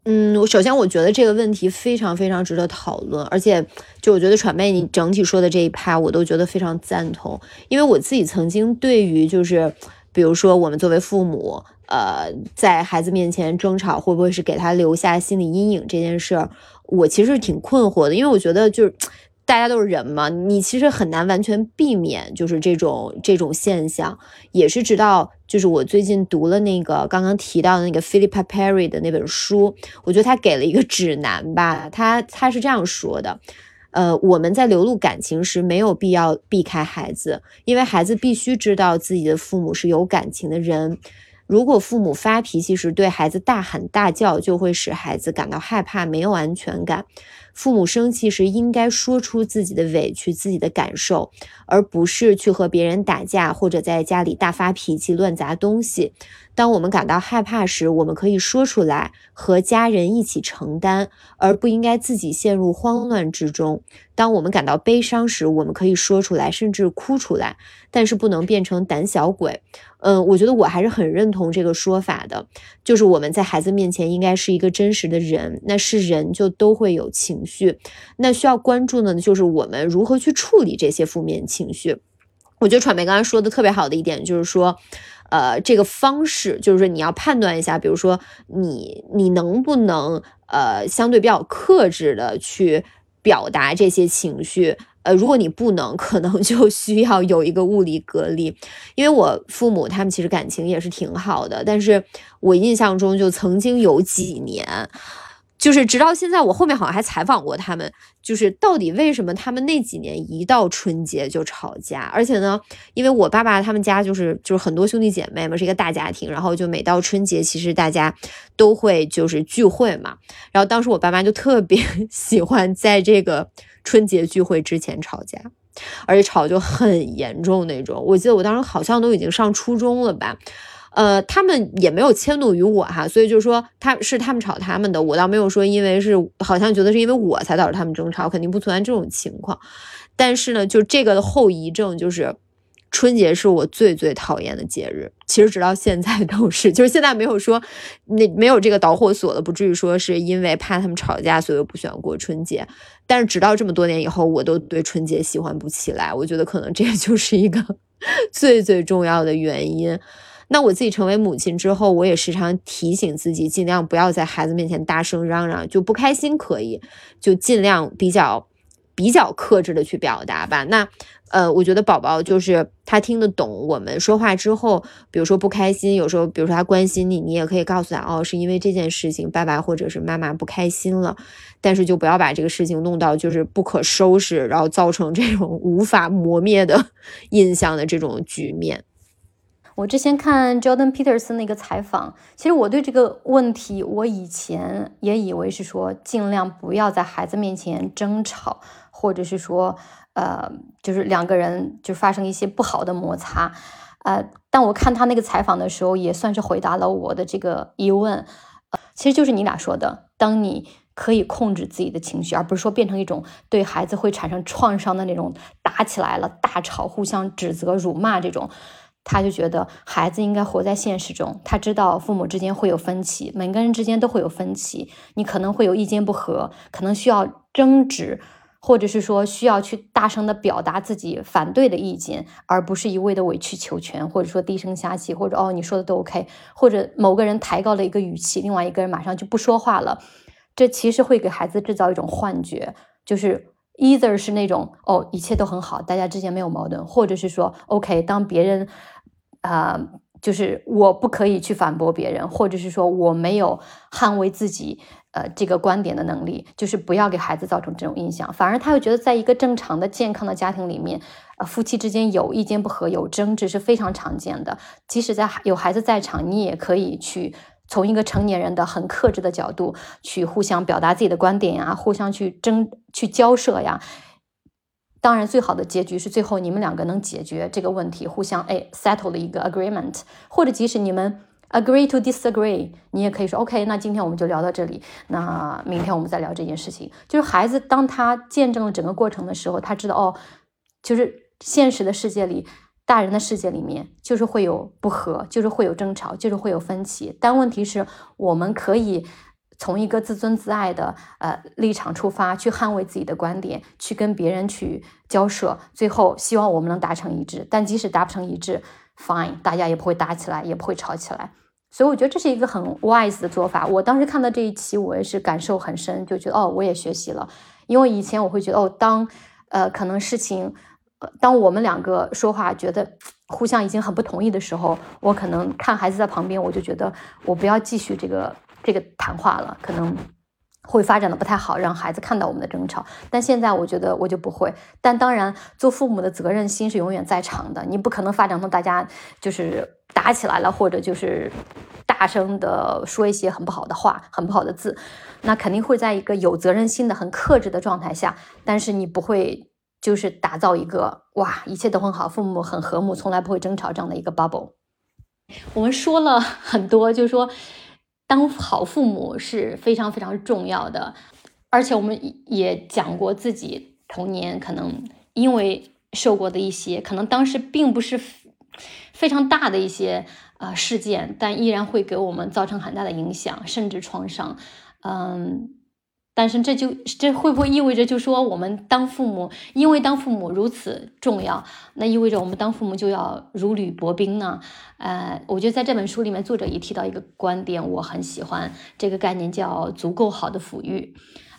嗯，我首先我觉得这个问题非常非常值得讨论，而且就我觉得喘妹你整体说的这一趴，我都觉得非常赞同。因为我自己曾经对于就是，比如说我们作为父母，呃，在孩子面前争吵会不会是给他留下心理阴影这件事儿，我其实挺困惑的，因为我觉得就是。大家都是人嘛，你其实很难完全避免，就是这种这种现象，也是直到就是我最近读了那个刚刚提到的那个 Philippa Perry 的那本书，我觉得他给了一个指南吧，他他是这样说的，呃，我们在流露感情时没有必要避开孩子，因为孩子必须知道自己的父母是有感情的人，如果父母发脾气时对孩子大喊大叫，就会使孩子感到害怕，没有安全感。父母生气时，应该说出自己的委屈、自己的感受，而不是去和别人打架或者在家里大发脾气、乱砸东西。当我们感到害怕时，我们可以说出来，和家人一起承担，而不应该自己陷入慌乱之中。当我们感到悲伤时，我们可以说出来，甚至哭出来，但是不能变成胆小鬼。嗯，我觉得我还是很认同这个说法的，就是我们在孩子面前应该是一个真实的人，那是人就都会有情情绪，那需要关注的呢，就是我们如何去处理这些负面情绪。我觉得传媒刚才说的特别好的一点就是说，呃，这个方式就是说你要判断一下，比如说你你能不能呃相对比较克制的去表达这些情绪。呃，如果你不能，可能就需要有一个物理隔离。因为我父母他们其实感情也是挺好的，但是我印象中就曾经有几年。就是直到现在，我后面好像还采访过他们，就是到底为什么他们那几年一到春节就吵架？而且呢，因为我爸爸他们家就是就是很多兄弟姐妹嘛，是一个大家庭，然后就每到春节，其实大家都会就是聚会嘛。然后当时我爸妈就特别 喜欢在这个春节聚会之前吵架，而且吵就很严重那种。我记得我当时好像都已经上初中了吧。呃，他们也没有迁怒于我哈，所以就是说他是他们吵他们的，我倒没有说因为是好像觉得是因为我才导致他们争吵，肯定不存在这种情况。但是呢，就这个后遗症就是春节是我最最讨厌的节日，其实直到现在都是，就是现在没有说那没有这个导火索了，不至于说是因为怕他们吵架所以我不喜欢过春节。但是直到这么多年以后，我都对春节喜欢不起来，我觉得可能这就是一个 最最重要的原因。那我自己成为母亲之后，我也时常提醒自己，尽量不要在孩子面前大声嚷嚷，就不开心可以，就尽量比较比较克制的去表达吧。那呃，我觉得宝宝就是他听得懂我们说话之后，比如说不开心，有时候比如说他关心你，你也可以告诉他，哦，是因为这件事情，爸爸或者是妈妈不开心了，但是就不要把这个事情弄到就是不可收拾，然后造成这种无法磨灭的 印象的这种局面。我之前看 Jordan Peterson 那个采访，其实我对这个问题，我以前也以为是说尽量不要在孩子面前争吵，或者是说，呃，就是两个人就发生一些不好的摩擦，呃，但我看他那个采访的时候，也算是回答了我的这个疑问，呃其实就是你俩说的，当你可以控制自己的情绪，而不是说变成一种对孩子会产生创伤的那种打起来了、大吵、互相指责、辱骂这种。他就觉得孩子应该活在现实中，他知道父母之间会有分歧，每个人之间都会有分歧，你可能会有意见不合，可能需要争执，或者是说需要去大声的表达自己反对的意见，而不是一味的委曲求全，或者说低声下气，或者哦你说的都 OK，或者某个人抬高了一个语气，另外一个人马上就不说话了，这其实会给孩子制造一种幻觉，就是 either 是那种哦一切都很好，大家之间没有矛盾，或者是说 OK 当别人。啊，就是我不可以去反驳别人，或者是说我没有捍卫自己呃这个观点的能力，就是不要给孩子造成这种印象。反而他会觉得，在一个正常的、健康的家庭里面，呃，夫妻之间有意见不合、有争执是非常常见的。即使在有孩子在场，你也可以去从一个成年人的很克制的角度去互相表达自己的观点呀，互相去争、去交涉呀。当然，最好的结局是最后你们两个能解决这个问题，互相哎 settle 的一个 agreement，或者即使你们 agree to disagree，你也可以说 OK，那今天我们就聊到这里，那明天我们再聊这件事情。就是孩子当他见证了整个过程的时候，他知道哦，就是现实的世界里，大人的世界里面就是会有不和，就是会有争吵，就是会有分歧。但问题是，我们可以。从一个自尊自爱的呃立场出发，去捍卫自己的观点，去跟别人去交涉，最后希望我们能达成一致。但即使达不成一致，fine，大家也不会打起来，也不会吵起来。所以我觉得这是一个很 wise 的做法。我当时看到这一期，我也是感受很深，就觉得哦，我也学习了。因为以前我会觉得哦，当呃可能事情，当我们两个说话觉得互相已经很不同意的时候，我可能看孩子在旁边，我就觉得我不要继续这个。这个谈话了，可能会发展的不太好，让孩子看到我们的争吵。但现在我觉得我就不会。但当然，做父母的责任心是永远在场的，你不可能发展到大家就是打起来了，或者就是大声的说一些很不好的话、很不好的字。那肯定会在一个有责任心的、很克制的状态下。但是你不会就是打造一个哇，一切都很好，父母很和睦，从来不会争吵这样的一个 bubble。我们说了 很多，就是说。当好父母是非常非常重要的，而且我们也讲过自己童年可能因为受过的一些，可能当时并不是非常大的一些呃事件，但依然会给我们造成很大的影响，甚至创伤，嗯。但是这就这会不会意味着，就说我们当父母，因为当父母如此重要，那意味着我们当父母就要如履薄冰呢？呃，我觉得在这本书里面，作者也提到一个观点，我很喜欢这个概念，叫足够好的抚育。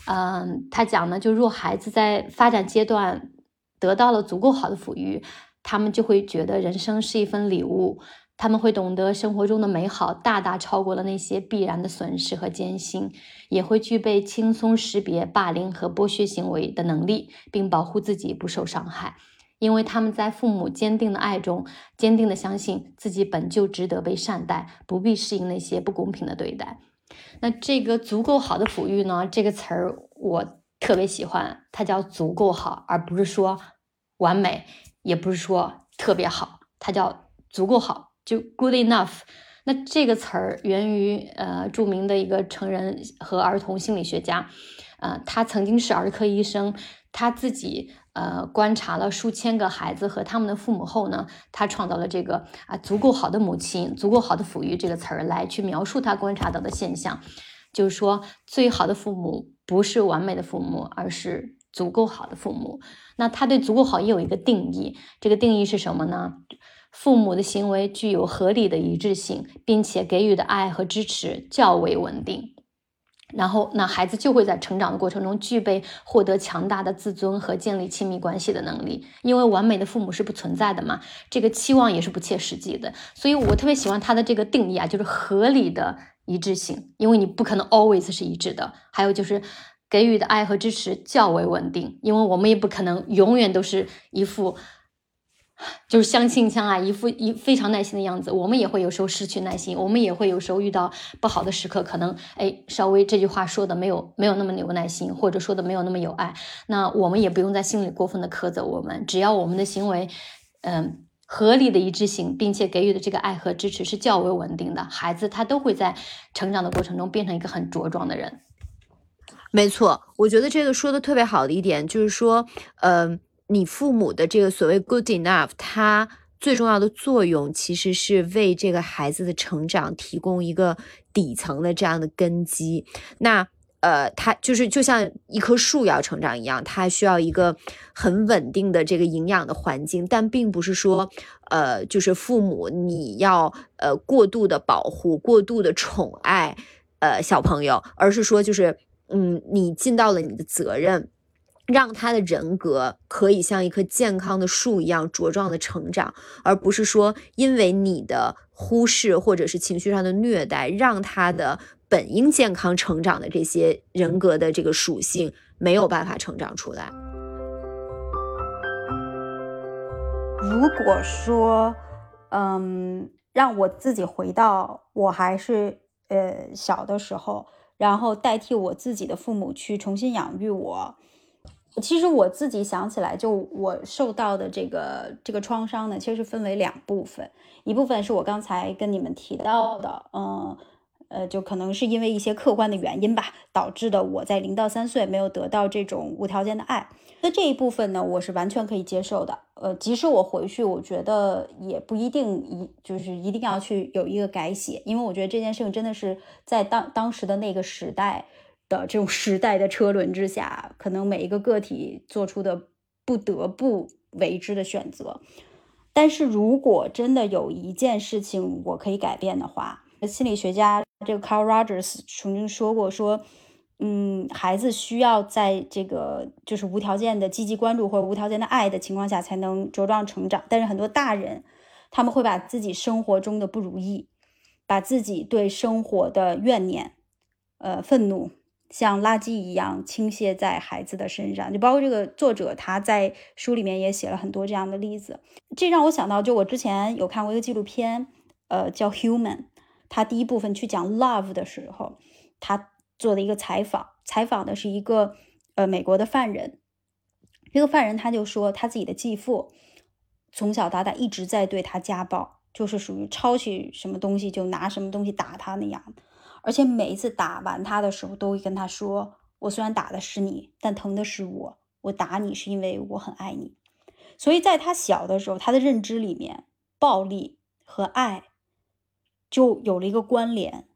嗯，他讲呢，就如果孩子在发展阶段得到了足够好的抚育，他们就会觉得人生是一份礼物，他们会懂得生活中的美好大大超过了那些必然的损失和艰辛，也会具备轻松识别霸凌和剥削行为的能力，并保护自己不受伤害，因为他们在父母坚定的爱中，坚定的相信自己本就值得被善待，不必适应那些不公平的对待。那这个足够好的抚育呢？这个词儿我特别喜欢，它叫足够好，而不是说完美，也不是说特别好，它叫足够好，就 good enough。那这个词儿源于呃著名的一个成人和儿童心理学家，呃，他曾经是儿科医生，他自己。呃，观察了数千个孩子和他们的父母后呢，他创造了这个啊足够好的母亲、足够好的抚育这个词儿来去描述他观察到的现象，就是说最好的父母不是完美的父母，而是足够好的父母。那他对足够好也有一个定义，这个定义是什么呢？父母的行为具有合理的一致性，并且给予的爱和支持较为稳定。然后，那孩子就会在成长的过程中具备获得强大的自尊和建立亲密关系的能力，因为完美的父母是不存在的嘛，这个期望也是不切实际的。所以我特别喜欢他的这个定义啊，就是合理的一致性，因为你不可能 always 是一致的。还有就是给予的爱和支持较为稳定，因为我们也不可能永远都是一副。就是相亲相爱，一副一非常耐心的样子。我们也会有时候失去耐心，我们也会有时候遇到不好的时刻，可能哎，稍微这句话说的没有没有那么有耐心，或者说的没有那么有爱。那我们也不用在心里过分的苛责我们，只要我们的行为，嗯，合理的一致性，并且给予的这个爱和支持是较为稳定的，孩子他都会在成长的过程中变成一个很茁壮的人。没错，我觉得这个说的特别好的一点就是说，嗯。你父母的这个所谓 good enough，它最重要的作用其实是为这个孩子的成长提供一个底层的这样的根基。那呃，它就是就像一棵树要成长一样，它需要一个很稳定的这个营养的环境。但并不是说，呃，就是父母你要呃过度的保护、过度的宠爱呃小朋友，而是说就是嗯，你尽到了你的责任。让他的人格可以像一棵健康的树一样茁壮的成长，而不是说因为你的忽视或者是情绪上的虐待，让他的本应健康成长的这些人格的这个属性没有办法成长出来。如果说，嗯，让我自己回到我还是呃小的时候，然后代替我自己的父母去重新养育我。其实我自己想起来，就我受到的这个这个创伤呢，其实是分为两部分，一部分是我刚才跟你们提到的，嗯。呃，就可能是因为一些客观的原因吧，导致的我在零到三岁没有得到这种无条件的爱。那这一部分呢，我是完全可以接受的。呃，即使我回去，我觉得也不一定一就是一定要去有一个改写，因为我觉得这件事情真的是在当当时的那个时代的这种时代的车轮之下，可能每一个个体做出的不得不为之的选择。但是如果真的有一件事情我可以改变的话，心理学家这个 Carl Rogers 曾经说过，说，嗯，孩子需要在这个就是无条件的积极关注或者无条件的爱的情况下才能茁壮成长。但是很多大人，他们会把自己生活中的不如意，把自己对生活的怨念、呃愤怒，像垃圾一样倾泻在孩子的身上。就包括这个作者他在书里面也写了很多这样的例子。这让我想到，就我之前有看过一个纪录片，呃，叫《Human》。他第一部分去讲 love 的时候，他做的一个采访，采访的是一个呃美国的犯人。这个犯人他就说，他自己的继父从小到大一直在对他家暴，就是属于抄起什么东西就拿什么东西打他那样的。而且每一次打完他的时候，都会跟他说：“我虽然打的是你，但疼的是我。我打你是因为我很爱你。”所以在他小的时候，他的认知里面，暴力和爱。就有了一个关联，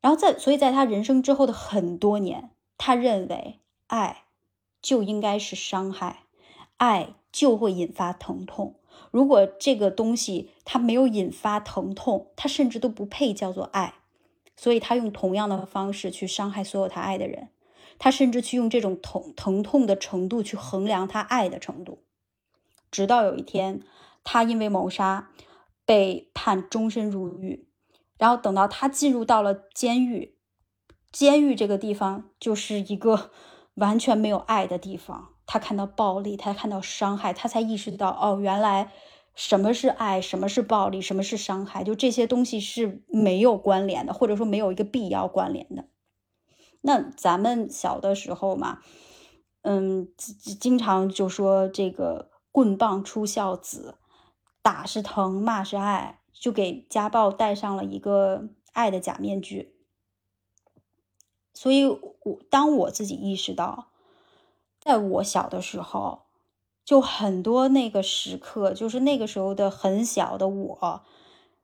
然后在所以，在他人生之后的很多年，他认为爱就应该是伤害，爱就会引发疼痛。如果这个东西它没有引发疼痛，它甚至都不配叫做爱。所以他用同样的方式去伤害所有他爱的人。他甚至去用这种疼疼痛的程度去衡量他爱的程度。直到有一天，他因为谋杀被判终身入狱，然后等到他进入到了监狱，监狱这个地方就是一个完全没有爱的地方。他看到暴力，他看到伤害，他才意识到哦，原来什么是爱，什么是暴力，什么是伤害，就这些东西是没有关联的，或者说没有一个必要关联的。那咱们小的时候嘛，嗯，经常就说这个棍棒出孝子，打是疼，骂是爱，就给家暴戴上了一个爱的假面具。所以，我当我自己意识到。在我小的时候，就很多那个时刻，就是那个时候的很小的我，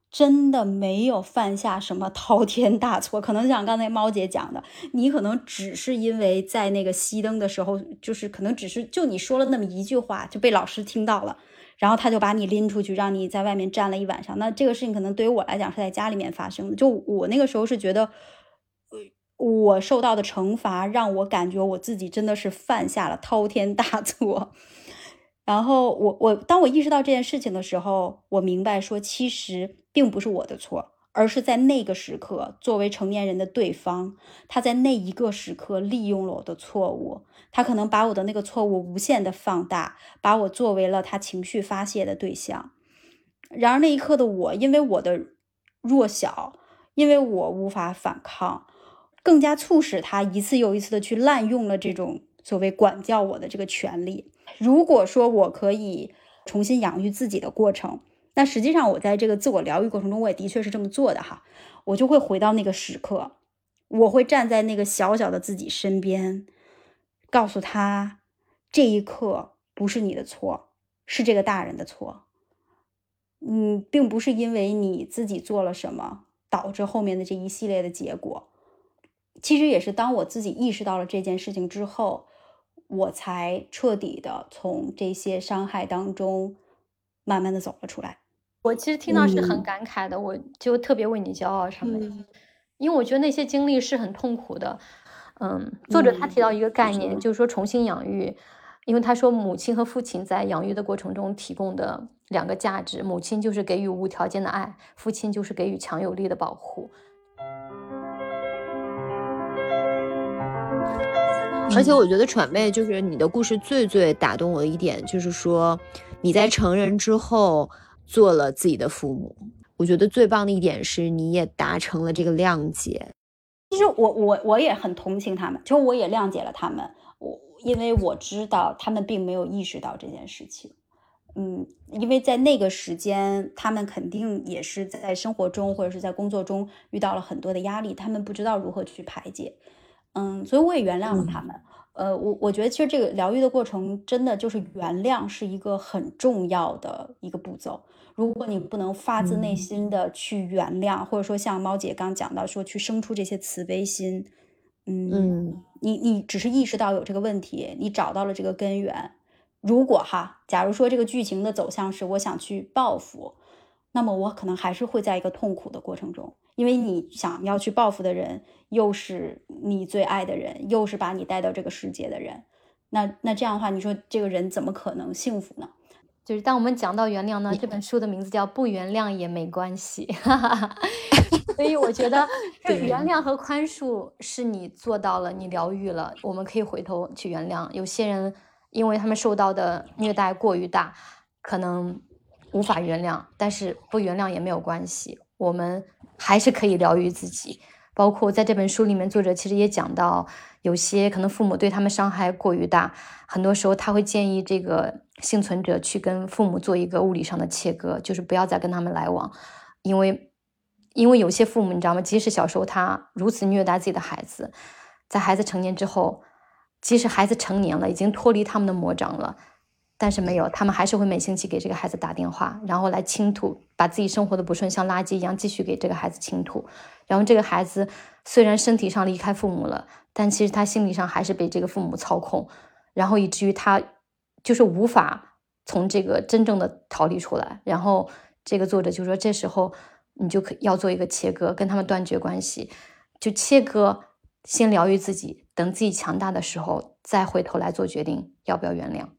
真的没有犯下什么滔天大错。可能像刚才猫姐讲的，你可能只是因为在那个熄灯的时候，就是可能只是就你说了那么一句话，就被老师听到了，然后他就把你拎出去，让你在外面站了一晚上。那这个事情可能对于我来讲是在家里面发生的。就我那个时候是觉得。我受到的惩罚让我感觉我自己真的是犯下了滔天大错，然后我我当我意识到这件事情的时候，我明白说其实并不是我的错，而是在那个时刻，作为成年人的对方，他在那一个时刻利用了我的错误，他可能把我的那个错误无限的放大，把我作为了他情绪发泄的对象。然而那一刻的我，因为我的弱小，因为我无法反抗。更加促使他一次又一次的去滥用了这种所谓管教我的这个权利。如果说我可以重新养育自己的过程，那实际上我在这个自我疗愈过程中，我也的确是这么做的哈。我就会回到那个时刻，我会站在那个小小的自己身边，告诉他，这一刻不是你的错，是这个大人的错。嗯，并不是因为你自己做了什么导致后面的这一系列的结果。其实也是当我自己意识到了这件事情之后，我才彻底的从这些伤害当中慢慢的走了出来。我其实听到是很感慨的，我就特别为你骄傲上面，因为我觉得那些经历是很痛苦的。嗯，作者他提到一个概念，就是说重新养育，因为他说母亲和父亲在养育的过程中提供的两个价值，母亲就是给予无条件的爱，父亲就是给予强有力的保护。而且我觉得喘妹就是你的故事最最打动我的一点，就是说你在成人之后做了自己的父母。我觉得最棒的一点是你也达成了这个谅解。其实我我我也很同情他们，其实我也谅解了他们。我因为我知道他们并没有意识到这件事情。嗯，因为在那个时间，他们肯定也是在生活中或者是在工作中遇到了很多的压力，他们不知道如何去排解。嗯，所以我也原谅了他们。呃，我我觉得其实这个疗愈的过程，真的就是原谅是一个很重要的一个步骤。如果你不能发自内心的去原谅，或者说像猫姐刚讲到说去生出这些慈悲心，嗯，你你只是意识到有这个问题，你找到了这个根源。如果哈，假如说这个剧情的走向是我想去报复，那么我可能还是会在一个痛苦的过程中。因为你想要去报复的人，又是你最爱的人，又是把你带到这个世界的人，那那这样的话，你说这个人怎么可能幸福呢？就是当我们讲到原谅呢，这本书的名字叫《不原谅也没关系》，所以我觉得 原谅和宽恕是你做到了，你疗愈了，我们可以回头去原谅。有些人因为他们受到的虐待过于大，可能无法原谅，但是不原谅也没有关系，我们。还是可以疗愈自己，包括在这本书里面，作者其实也讲到，有些可能父母对他们伤害过于大，很多时候他会建议这个幸存者去跟父母做一个物理上的切割，就是不要再跟他们来往，因为，因为有些父母你知道吗？即使小时候他如此虐待自己的孩子，在孩子成年之后，即使孩子成年了，已经脱离他们的魔掌了。但是没有，他们还是会每星期给这个孩子打电话，然后来倾吐，把自己生活的不顺像垃圾一样继续给这个孩子倾吐。然后这个孩子虽然身体上离开父母了，但其实他心理上还是被这个父母操控，然后以至于他就是无法从这个真正的逃离出来。然后这个作者就说，这时候你就可要做一个切割，跟他们断绝关系，就切割，先疗愈自己，等自己强大的时候，再回头来做决定要不要原谅。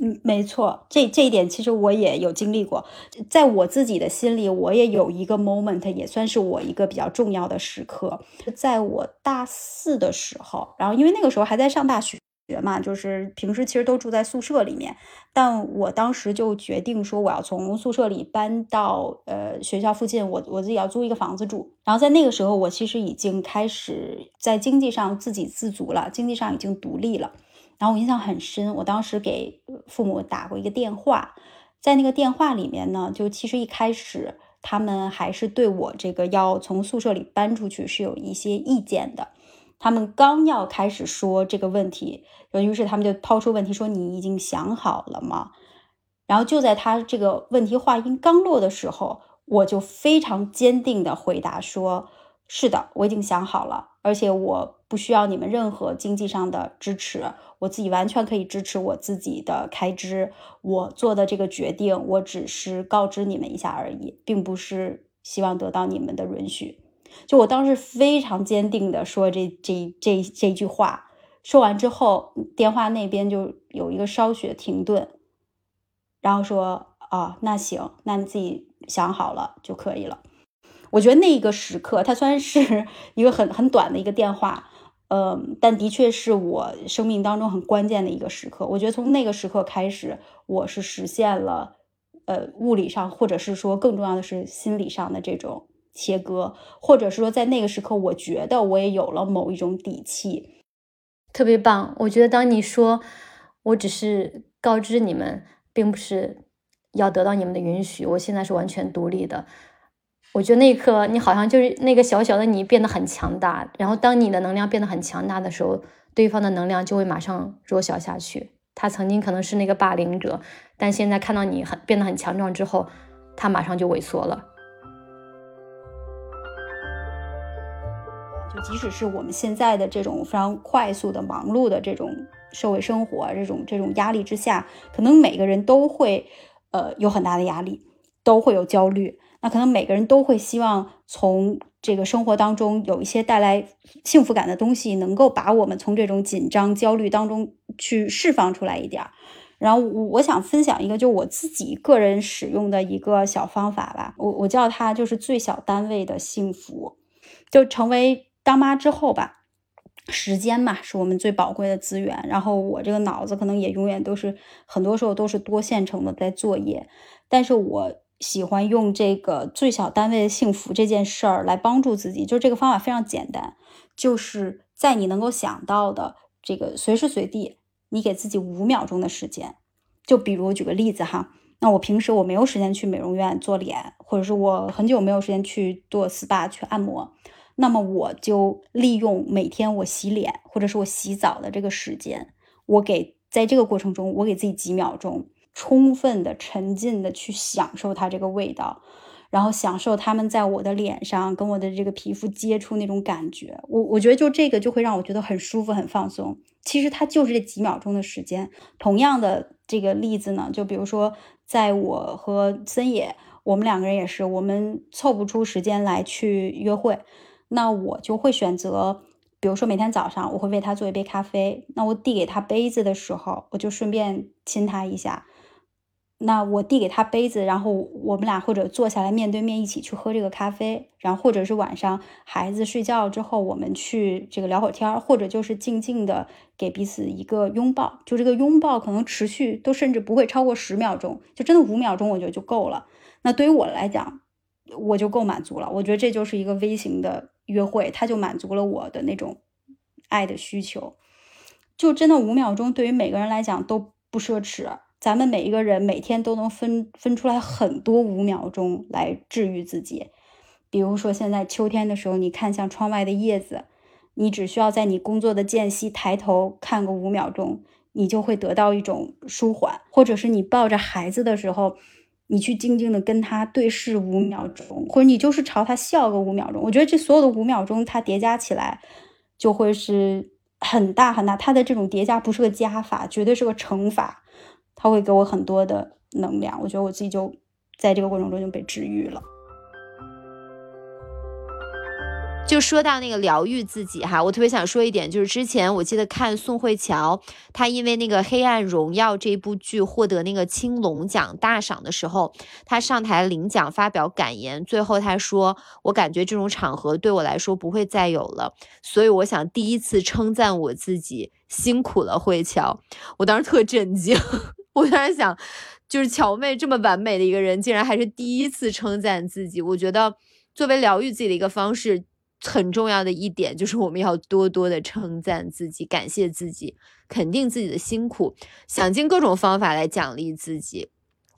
嗯，没错，这这一点其实我也有经历过，在我自己的心里，我也有一个 moment，也算是我一个比较重要的时刻，在我大四的时候，然后因为那个时候还在上大学嘛，就是平时其实都住在宿舍里面，但我当时就决定说我要从宿舍里搬到呃学校附近，我我自己要租一个房子住，然后在那个时候，我其实已经开始在经济上自给自足了，经济上已经独立了。然后我印象很深，我当时给父母打过一个电话，在那个电话里面呢，就其实一开始他们还是对我这个要从宿舍里搬出去是有一些意见的。他们刚要开始说这个问题，于是他们就抛出问题说：“你已经想好了吗？”然后就在他这个问题话音刚落的时候，我就非常坚定的回答说：“是的，我已经想好了，而且我不需要你们任何经济上的支持。”我自己完全可以支持我自己的开支，我做的这个决定，我只是告知你们一下而已，并不是希望得到你们的允许。就我当时非常坚定的说这这这这句话，说完之后，电话那边就有一个稍许停顿，然后说啊，那行，那你自己想好了就可以了。我觉得那一个时刻，它虽然是 一个很很短的一个电话。嗯，但的确是我生命当中很关键的一个时刻。我觉得从那个时刻开始，我是实现了，呃，物理上或者是说更重要的是心理上的这种切割，或者是说在那个时刻，我觉得我也有了某一种底气，特别棒。我觉得当你说我只是告知你们，并不是要得到你们的允许，我现在是完全独立的。我觉得那一刻，你好像就是那个小小的你变得很强大，然后当你的能量变得很强大的时候，对方的能量就会马上弱小下去。他曾经可能是那个霸凌者，但现在看到你很变得很强壮之后，他马上就萎缩了。就即使是我们现在的这种非常快速的忙碌的这种社会生活，这种这种压力之下，可能每个人都会呃有很大的压力，都会有焦虑。那可能每个人都会希望从这个生活当中有一些带来幸福感的东西，能够把我们从这种紧张、焦虑当中去释放出来一点儿。然后我想分享一个，就我自己个人使用的一个小方法吧。我我叫它就是最小单位的幸福。就成为当妈之后吧，时间嘛是我们最宝贵的资源。然后我这个脑子可能也永远都是很多时候都是多线程的在作业，但是我。喜欢用这个最小单位的幸福这件事儿来帮助自己，就这个方法非常简单，就是在你能够想到的这个随时随地，你给自己五秒钟的时间。就比如举个例子哈，那我平时我没有时间去美容院做脸，或者是我很久没有时间去做 SPA 去按摩，那么我就利用每天我洗脸或者是我洗澡的这个时间，我给在这个过程中，我给自己几秒钟。充分的、沉浸的去享受它这个味道，然后享受他们在我的脸上跟我的这个皮肤接触那种感觉。我我觉得就这个就会让我觉得很舒服、很放松。其实它就是这几秒钟的时间。同样的这个例子呢，就比如说在我和森野，我们两个人也是，我们凑不出时间来去约会，那我就会选择，比如说每天早上我会为他做一杯咖啡，那我递给他杯子的时候，我就顺便亲他一下。那我递给他杯子，然后我们俩或者坐下来面对面一起去喝这个咖啡，然后或者是晚上孩子睡觉之后，我们去这个聊会儿天儿，或者就是静静的给彼此一个拥抱，就这个拥抱可能持续都甚至不会超过十秒钟，就真的五秒钟我觉得就够了。那对于我来讲，我就够满足了。我觉得这就是一个微型的约会，它就满足了我的那种爱的需求。就真的五秒钟对于每个人来讲都不奢侈。咱们每一个人每天都能分分出来很多五秒钟来治愈自己，比如说现在秋天的时候，你看向窗外的叶子，你只需要在你工作的间隙抬头看个五秒钟，你就会得到一种舒缓；或者是你抱着孩子的时候，你去静静的跟他对视五秒钟，或者你就是朝他笑个五秒钟。我觉得这所有的五秒钟，它叠加起来就会是很大很大。它的这种叠加不是个加法，绝对是个乘法。他会给我很多的能量，我觉得我自己就在这个过程中就被治愈了。就说到那个疗愈自己哈，我特别想说一点，就是之前我记得看宋慧乔，她因为那个《黑暗荣耀》这部剧获得那个青龙奖大赏的时候，她上台领奖发表感言，最后她说：“我感觉这种场合对我来说不会再有了，所以我想第一次称赞我自己，辛苦了，慧乔。”我当时特震惊，我当时想，就是乔妹这么完美的一个人，竟然还是第一次称赞自己。我觉得作为疗愈自己的一个方式。很重要的一点就是，我们要多多的称赞自己，感谢自己，肯定自己的辛苦，想尽各种方法来奖励自己，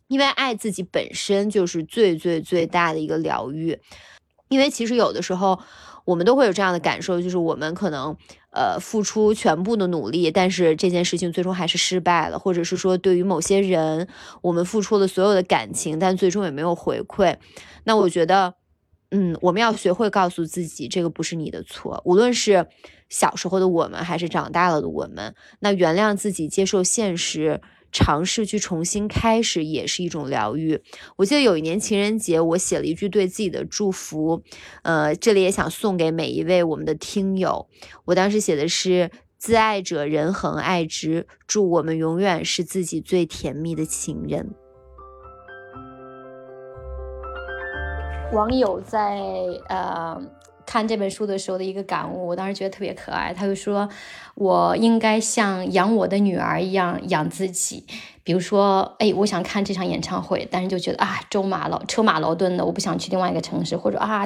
因为爱自己本身就是最最最大的一个疗愈。因为其实有的时候，我们都会有这样的感受，就是我们可能呃付出全部的努力，但是这件事情最终还是失败了，或者是说对于某些人，我们付出了所有的感情，但最终也没有回馈。那我觉得。嗯，我们要学会告诉自己，这个不是你的错。无论是小时候的我们，还是长大了的我们，那原谅自己，接受现实，尝试去重新开始，也是一种疗愈。我记得有一年情人节，我写了一句对自己的祝福，呃，这里也想送给每一位我们的听友。我当时写的是：自爱者人恒爱之，祝我们永远是自己最甜蜜的情人。网友在呃看这本书的时候的一个感悟，我当时觉得特别可爱。他就说：“我应该像养我的女儿一样养自己。比如说，哎，我想看这场演唱会，但是就觉得啊，舟马劳车马劳顿的，我不想去另外一个城市，或者啊，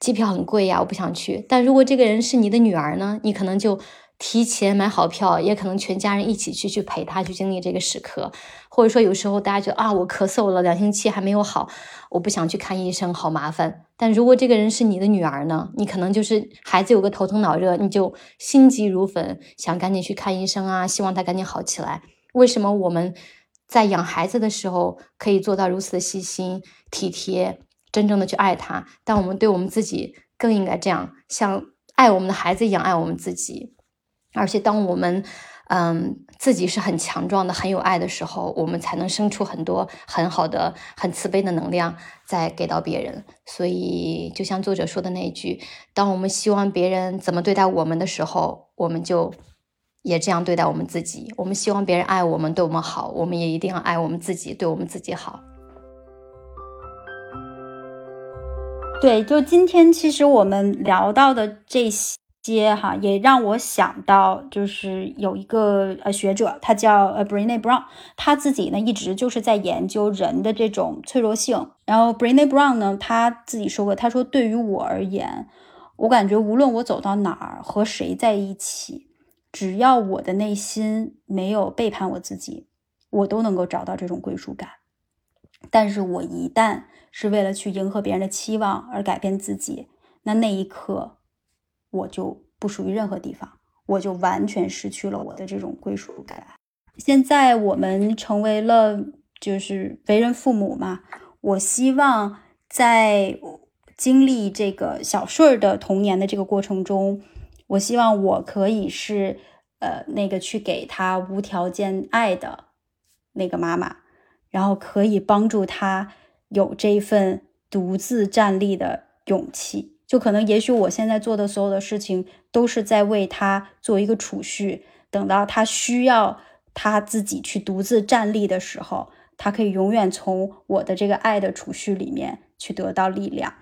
机票很贵呀，我不想去。但如果这个人是你的女儿呢，你可能就。”提前买好票，也可能全家人一起去，去陪他去经历这个时刻。或者说，有时候大家觉得啊，我咳嗽了两星期还没有好，我不想去看医生，好麻烦。但如果这个人是你的女儿呢？你可能就是孩子有个头疼脑热，你就心急如焚，想赶紧去看医生啊，希望他赶紧好起来。为什么我们在养孩子的时候可以做到如此的细心体贴，真正的去爱他？但我们对我们自己更应该这样，像爱我们的孩子一样爱我们自己。而且，当我们，嗯，自己是很强壮的、很有爱的时候，我们才能生出很多很好的、很慈悲的能量，再给到别人。所以，就像作者说的那一句：“当我们希望别人怎么对待我们的时候，我们就也这样对待我们自己。我们希望别人爱我们、对我们好，我们也一定要爱我们自己，对我们自己好。”对，就今天其实我们聊到的这些接。哈也让我想到，就是有一个呃学者，他叫呃 Brené Brown，他自己呢一直就是在研究人的这种脆弱性。然后 Brené Brown 呢，他自己说过，他说对于我而言，我感觉无论我走到哪儿和谁在一起，只要我的内心没有背叛我自己，我都能够找到这种归属感。但是我一旦是为了去迎合别人的期望而改变自己，那那一刻。我就不属于任何地方，我就完全失去了我的这种归属感。现在我们成为了就是为人父母嘛，我希望在经历这个小顺儿的童年的这个过程中，我希望我可以是呃那个去给他无条件爱的那个妈妈，然后可以帮助他有这份独自站立的勇气。就可能，也许我现在做的所有的事情，都是在为他做一个储蓄，等到他需要他自己去独自站立的时候，他可以永远从我的这个爱的储蓄里面去得到力量。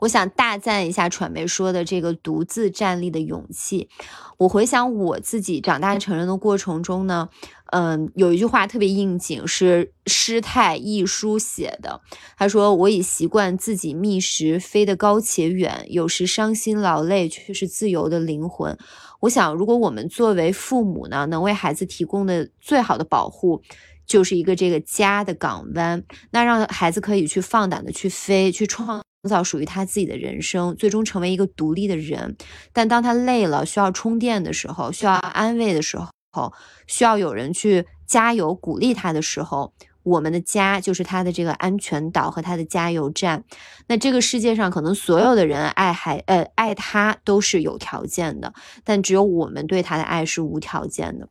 我想大赞一下传媒说的这个独自站立的勇气。我回想我自己长大成人的过程中呢，嗯，有一句话特别应景，是师太一书写的。他说：“我已习惯自己觅食，飞得高且远，有时伤心劳累，却是自由的灵魂。”我想，如果我们作为父母呢，能为孩子提供的最好的保护，就是一个这个家的港湾，那让孩子可以去放胆的去飞，去创。创造属于他自己的人生，最终成为一个独立的人。但当他累了，需要充电的时候，需要安慰的时候，需要有人去加油鼓励他的时候，我们的家就是他的这个安全岛和他的加油站。那这个世界上可能所有的人爱还呃爱他都是有条件的，但只有我们对他的爱是无条件的。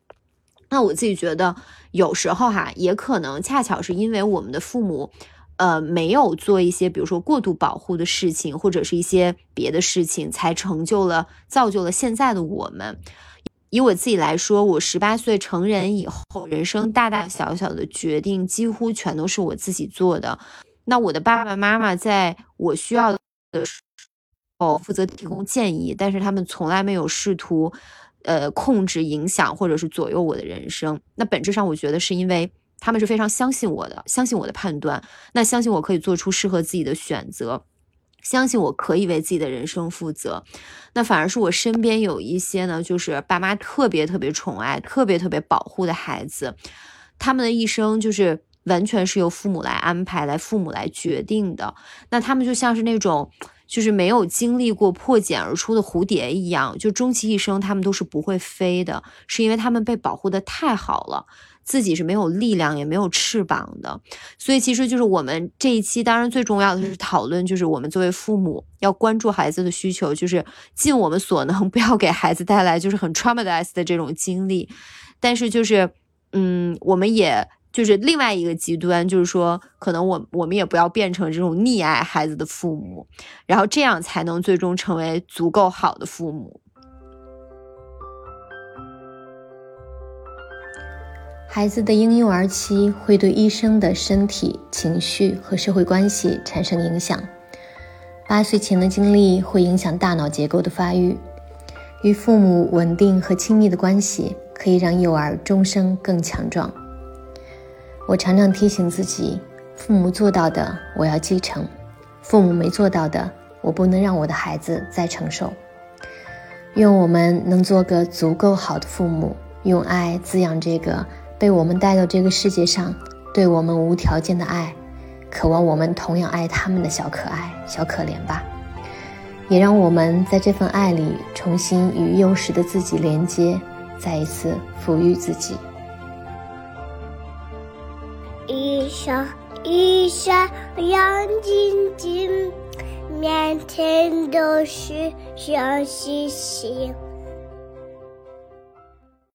那我自己觉得，有时候哈，也可能恰巧是因为我们的父母。呃，没有做一些比如说过度保护的事情，或者是一些别的事情，才成就了造就了现在的我们。以我自己来说，我十八岁成人以后，人生大大小小的决定几乎全都是我自己做的。那我的爸爸妈妈在我需要的时候负责提供建议，但是他们从来没有试图，呃，控制、影响或者是左右我的人生。那本质上，我觉得是因为他们是非常相信我的，相信我的判断，那相信我可以做出适合自己的选择。相信我可以为自己的人生负责，那反而是我身边有一些呢，就是爸妈特别特别宠爱、特别特别保护的孩子，他们的一生就是完全是由父母来安排、来父母来决定的。那他们就像是那种就是没有经历过破茧而出的蝴蝶一样，就终其一生他们都是不会飞的，是因为他们被保护的太好了。自己是没有力量也没有翅膀的，所以其实就是我们这一期，当然最重要的是讨论，就是我们作为父母要关注孩子的需求，就是尽我们所能 不要给孩子带来就是很 traumatized 的这种经历。但是就是，嗯，我们也就是另外一个极端，就是说，可能我我们也不要变成这种溺爱孩子的父母，然后这样才能最终成为足够好的父母。孩子的婴幼儿期会对一生的身体、情绪和社会关系产生影响。八岁前的经历会影响大脑结构的发育。与父母稳定和亲密的关系可以让幼儿终生更强壮。我常常提醒自己：父母做到的，我要继承；父母没做到的，我不能让我的孩子再承受。愿我们能做个足够好的父母，用爱滋养这个。被我们带到这个世界上，对我们无条件的爱，渴望我们同样爱他们的小可爱、小可怜吧。也让我们在这份爱里重新与幼时的自己连接，再一次抚育自己。一闪一闪亮晶晶，满天都是小星星。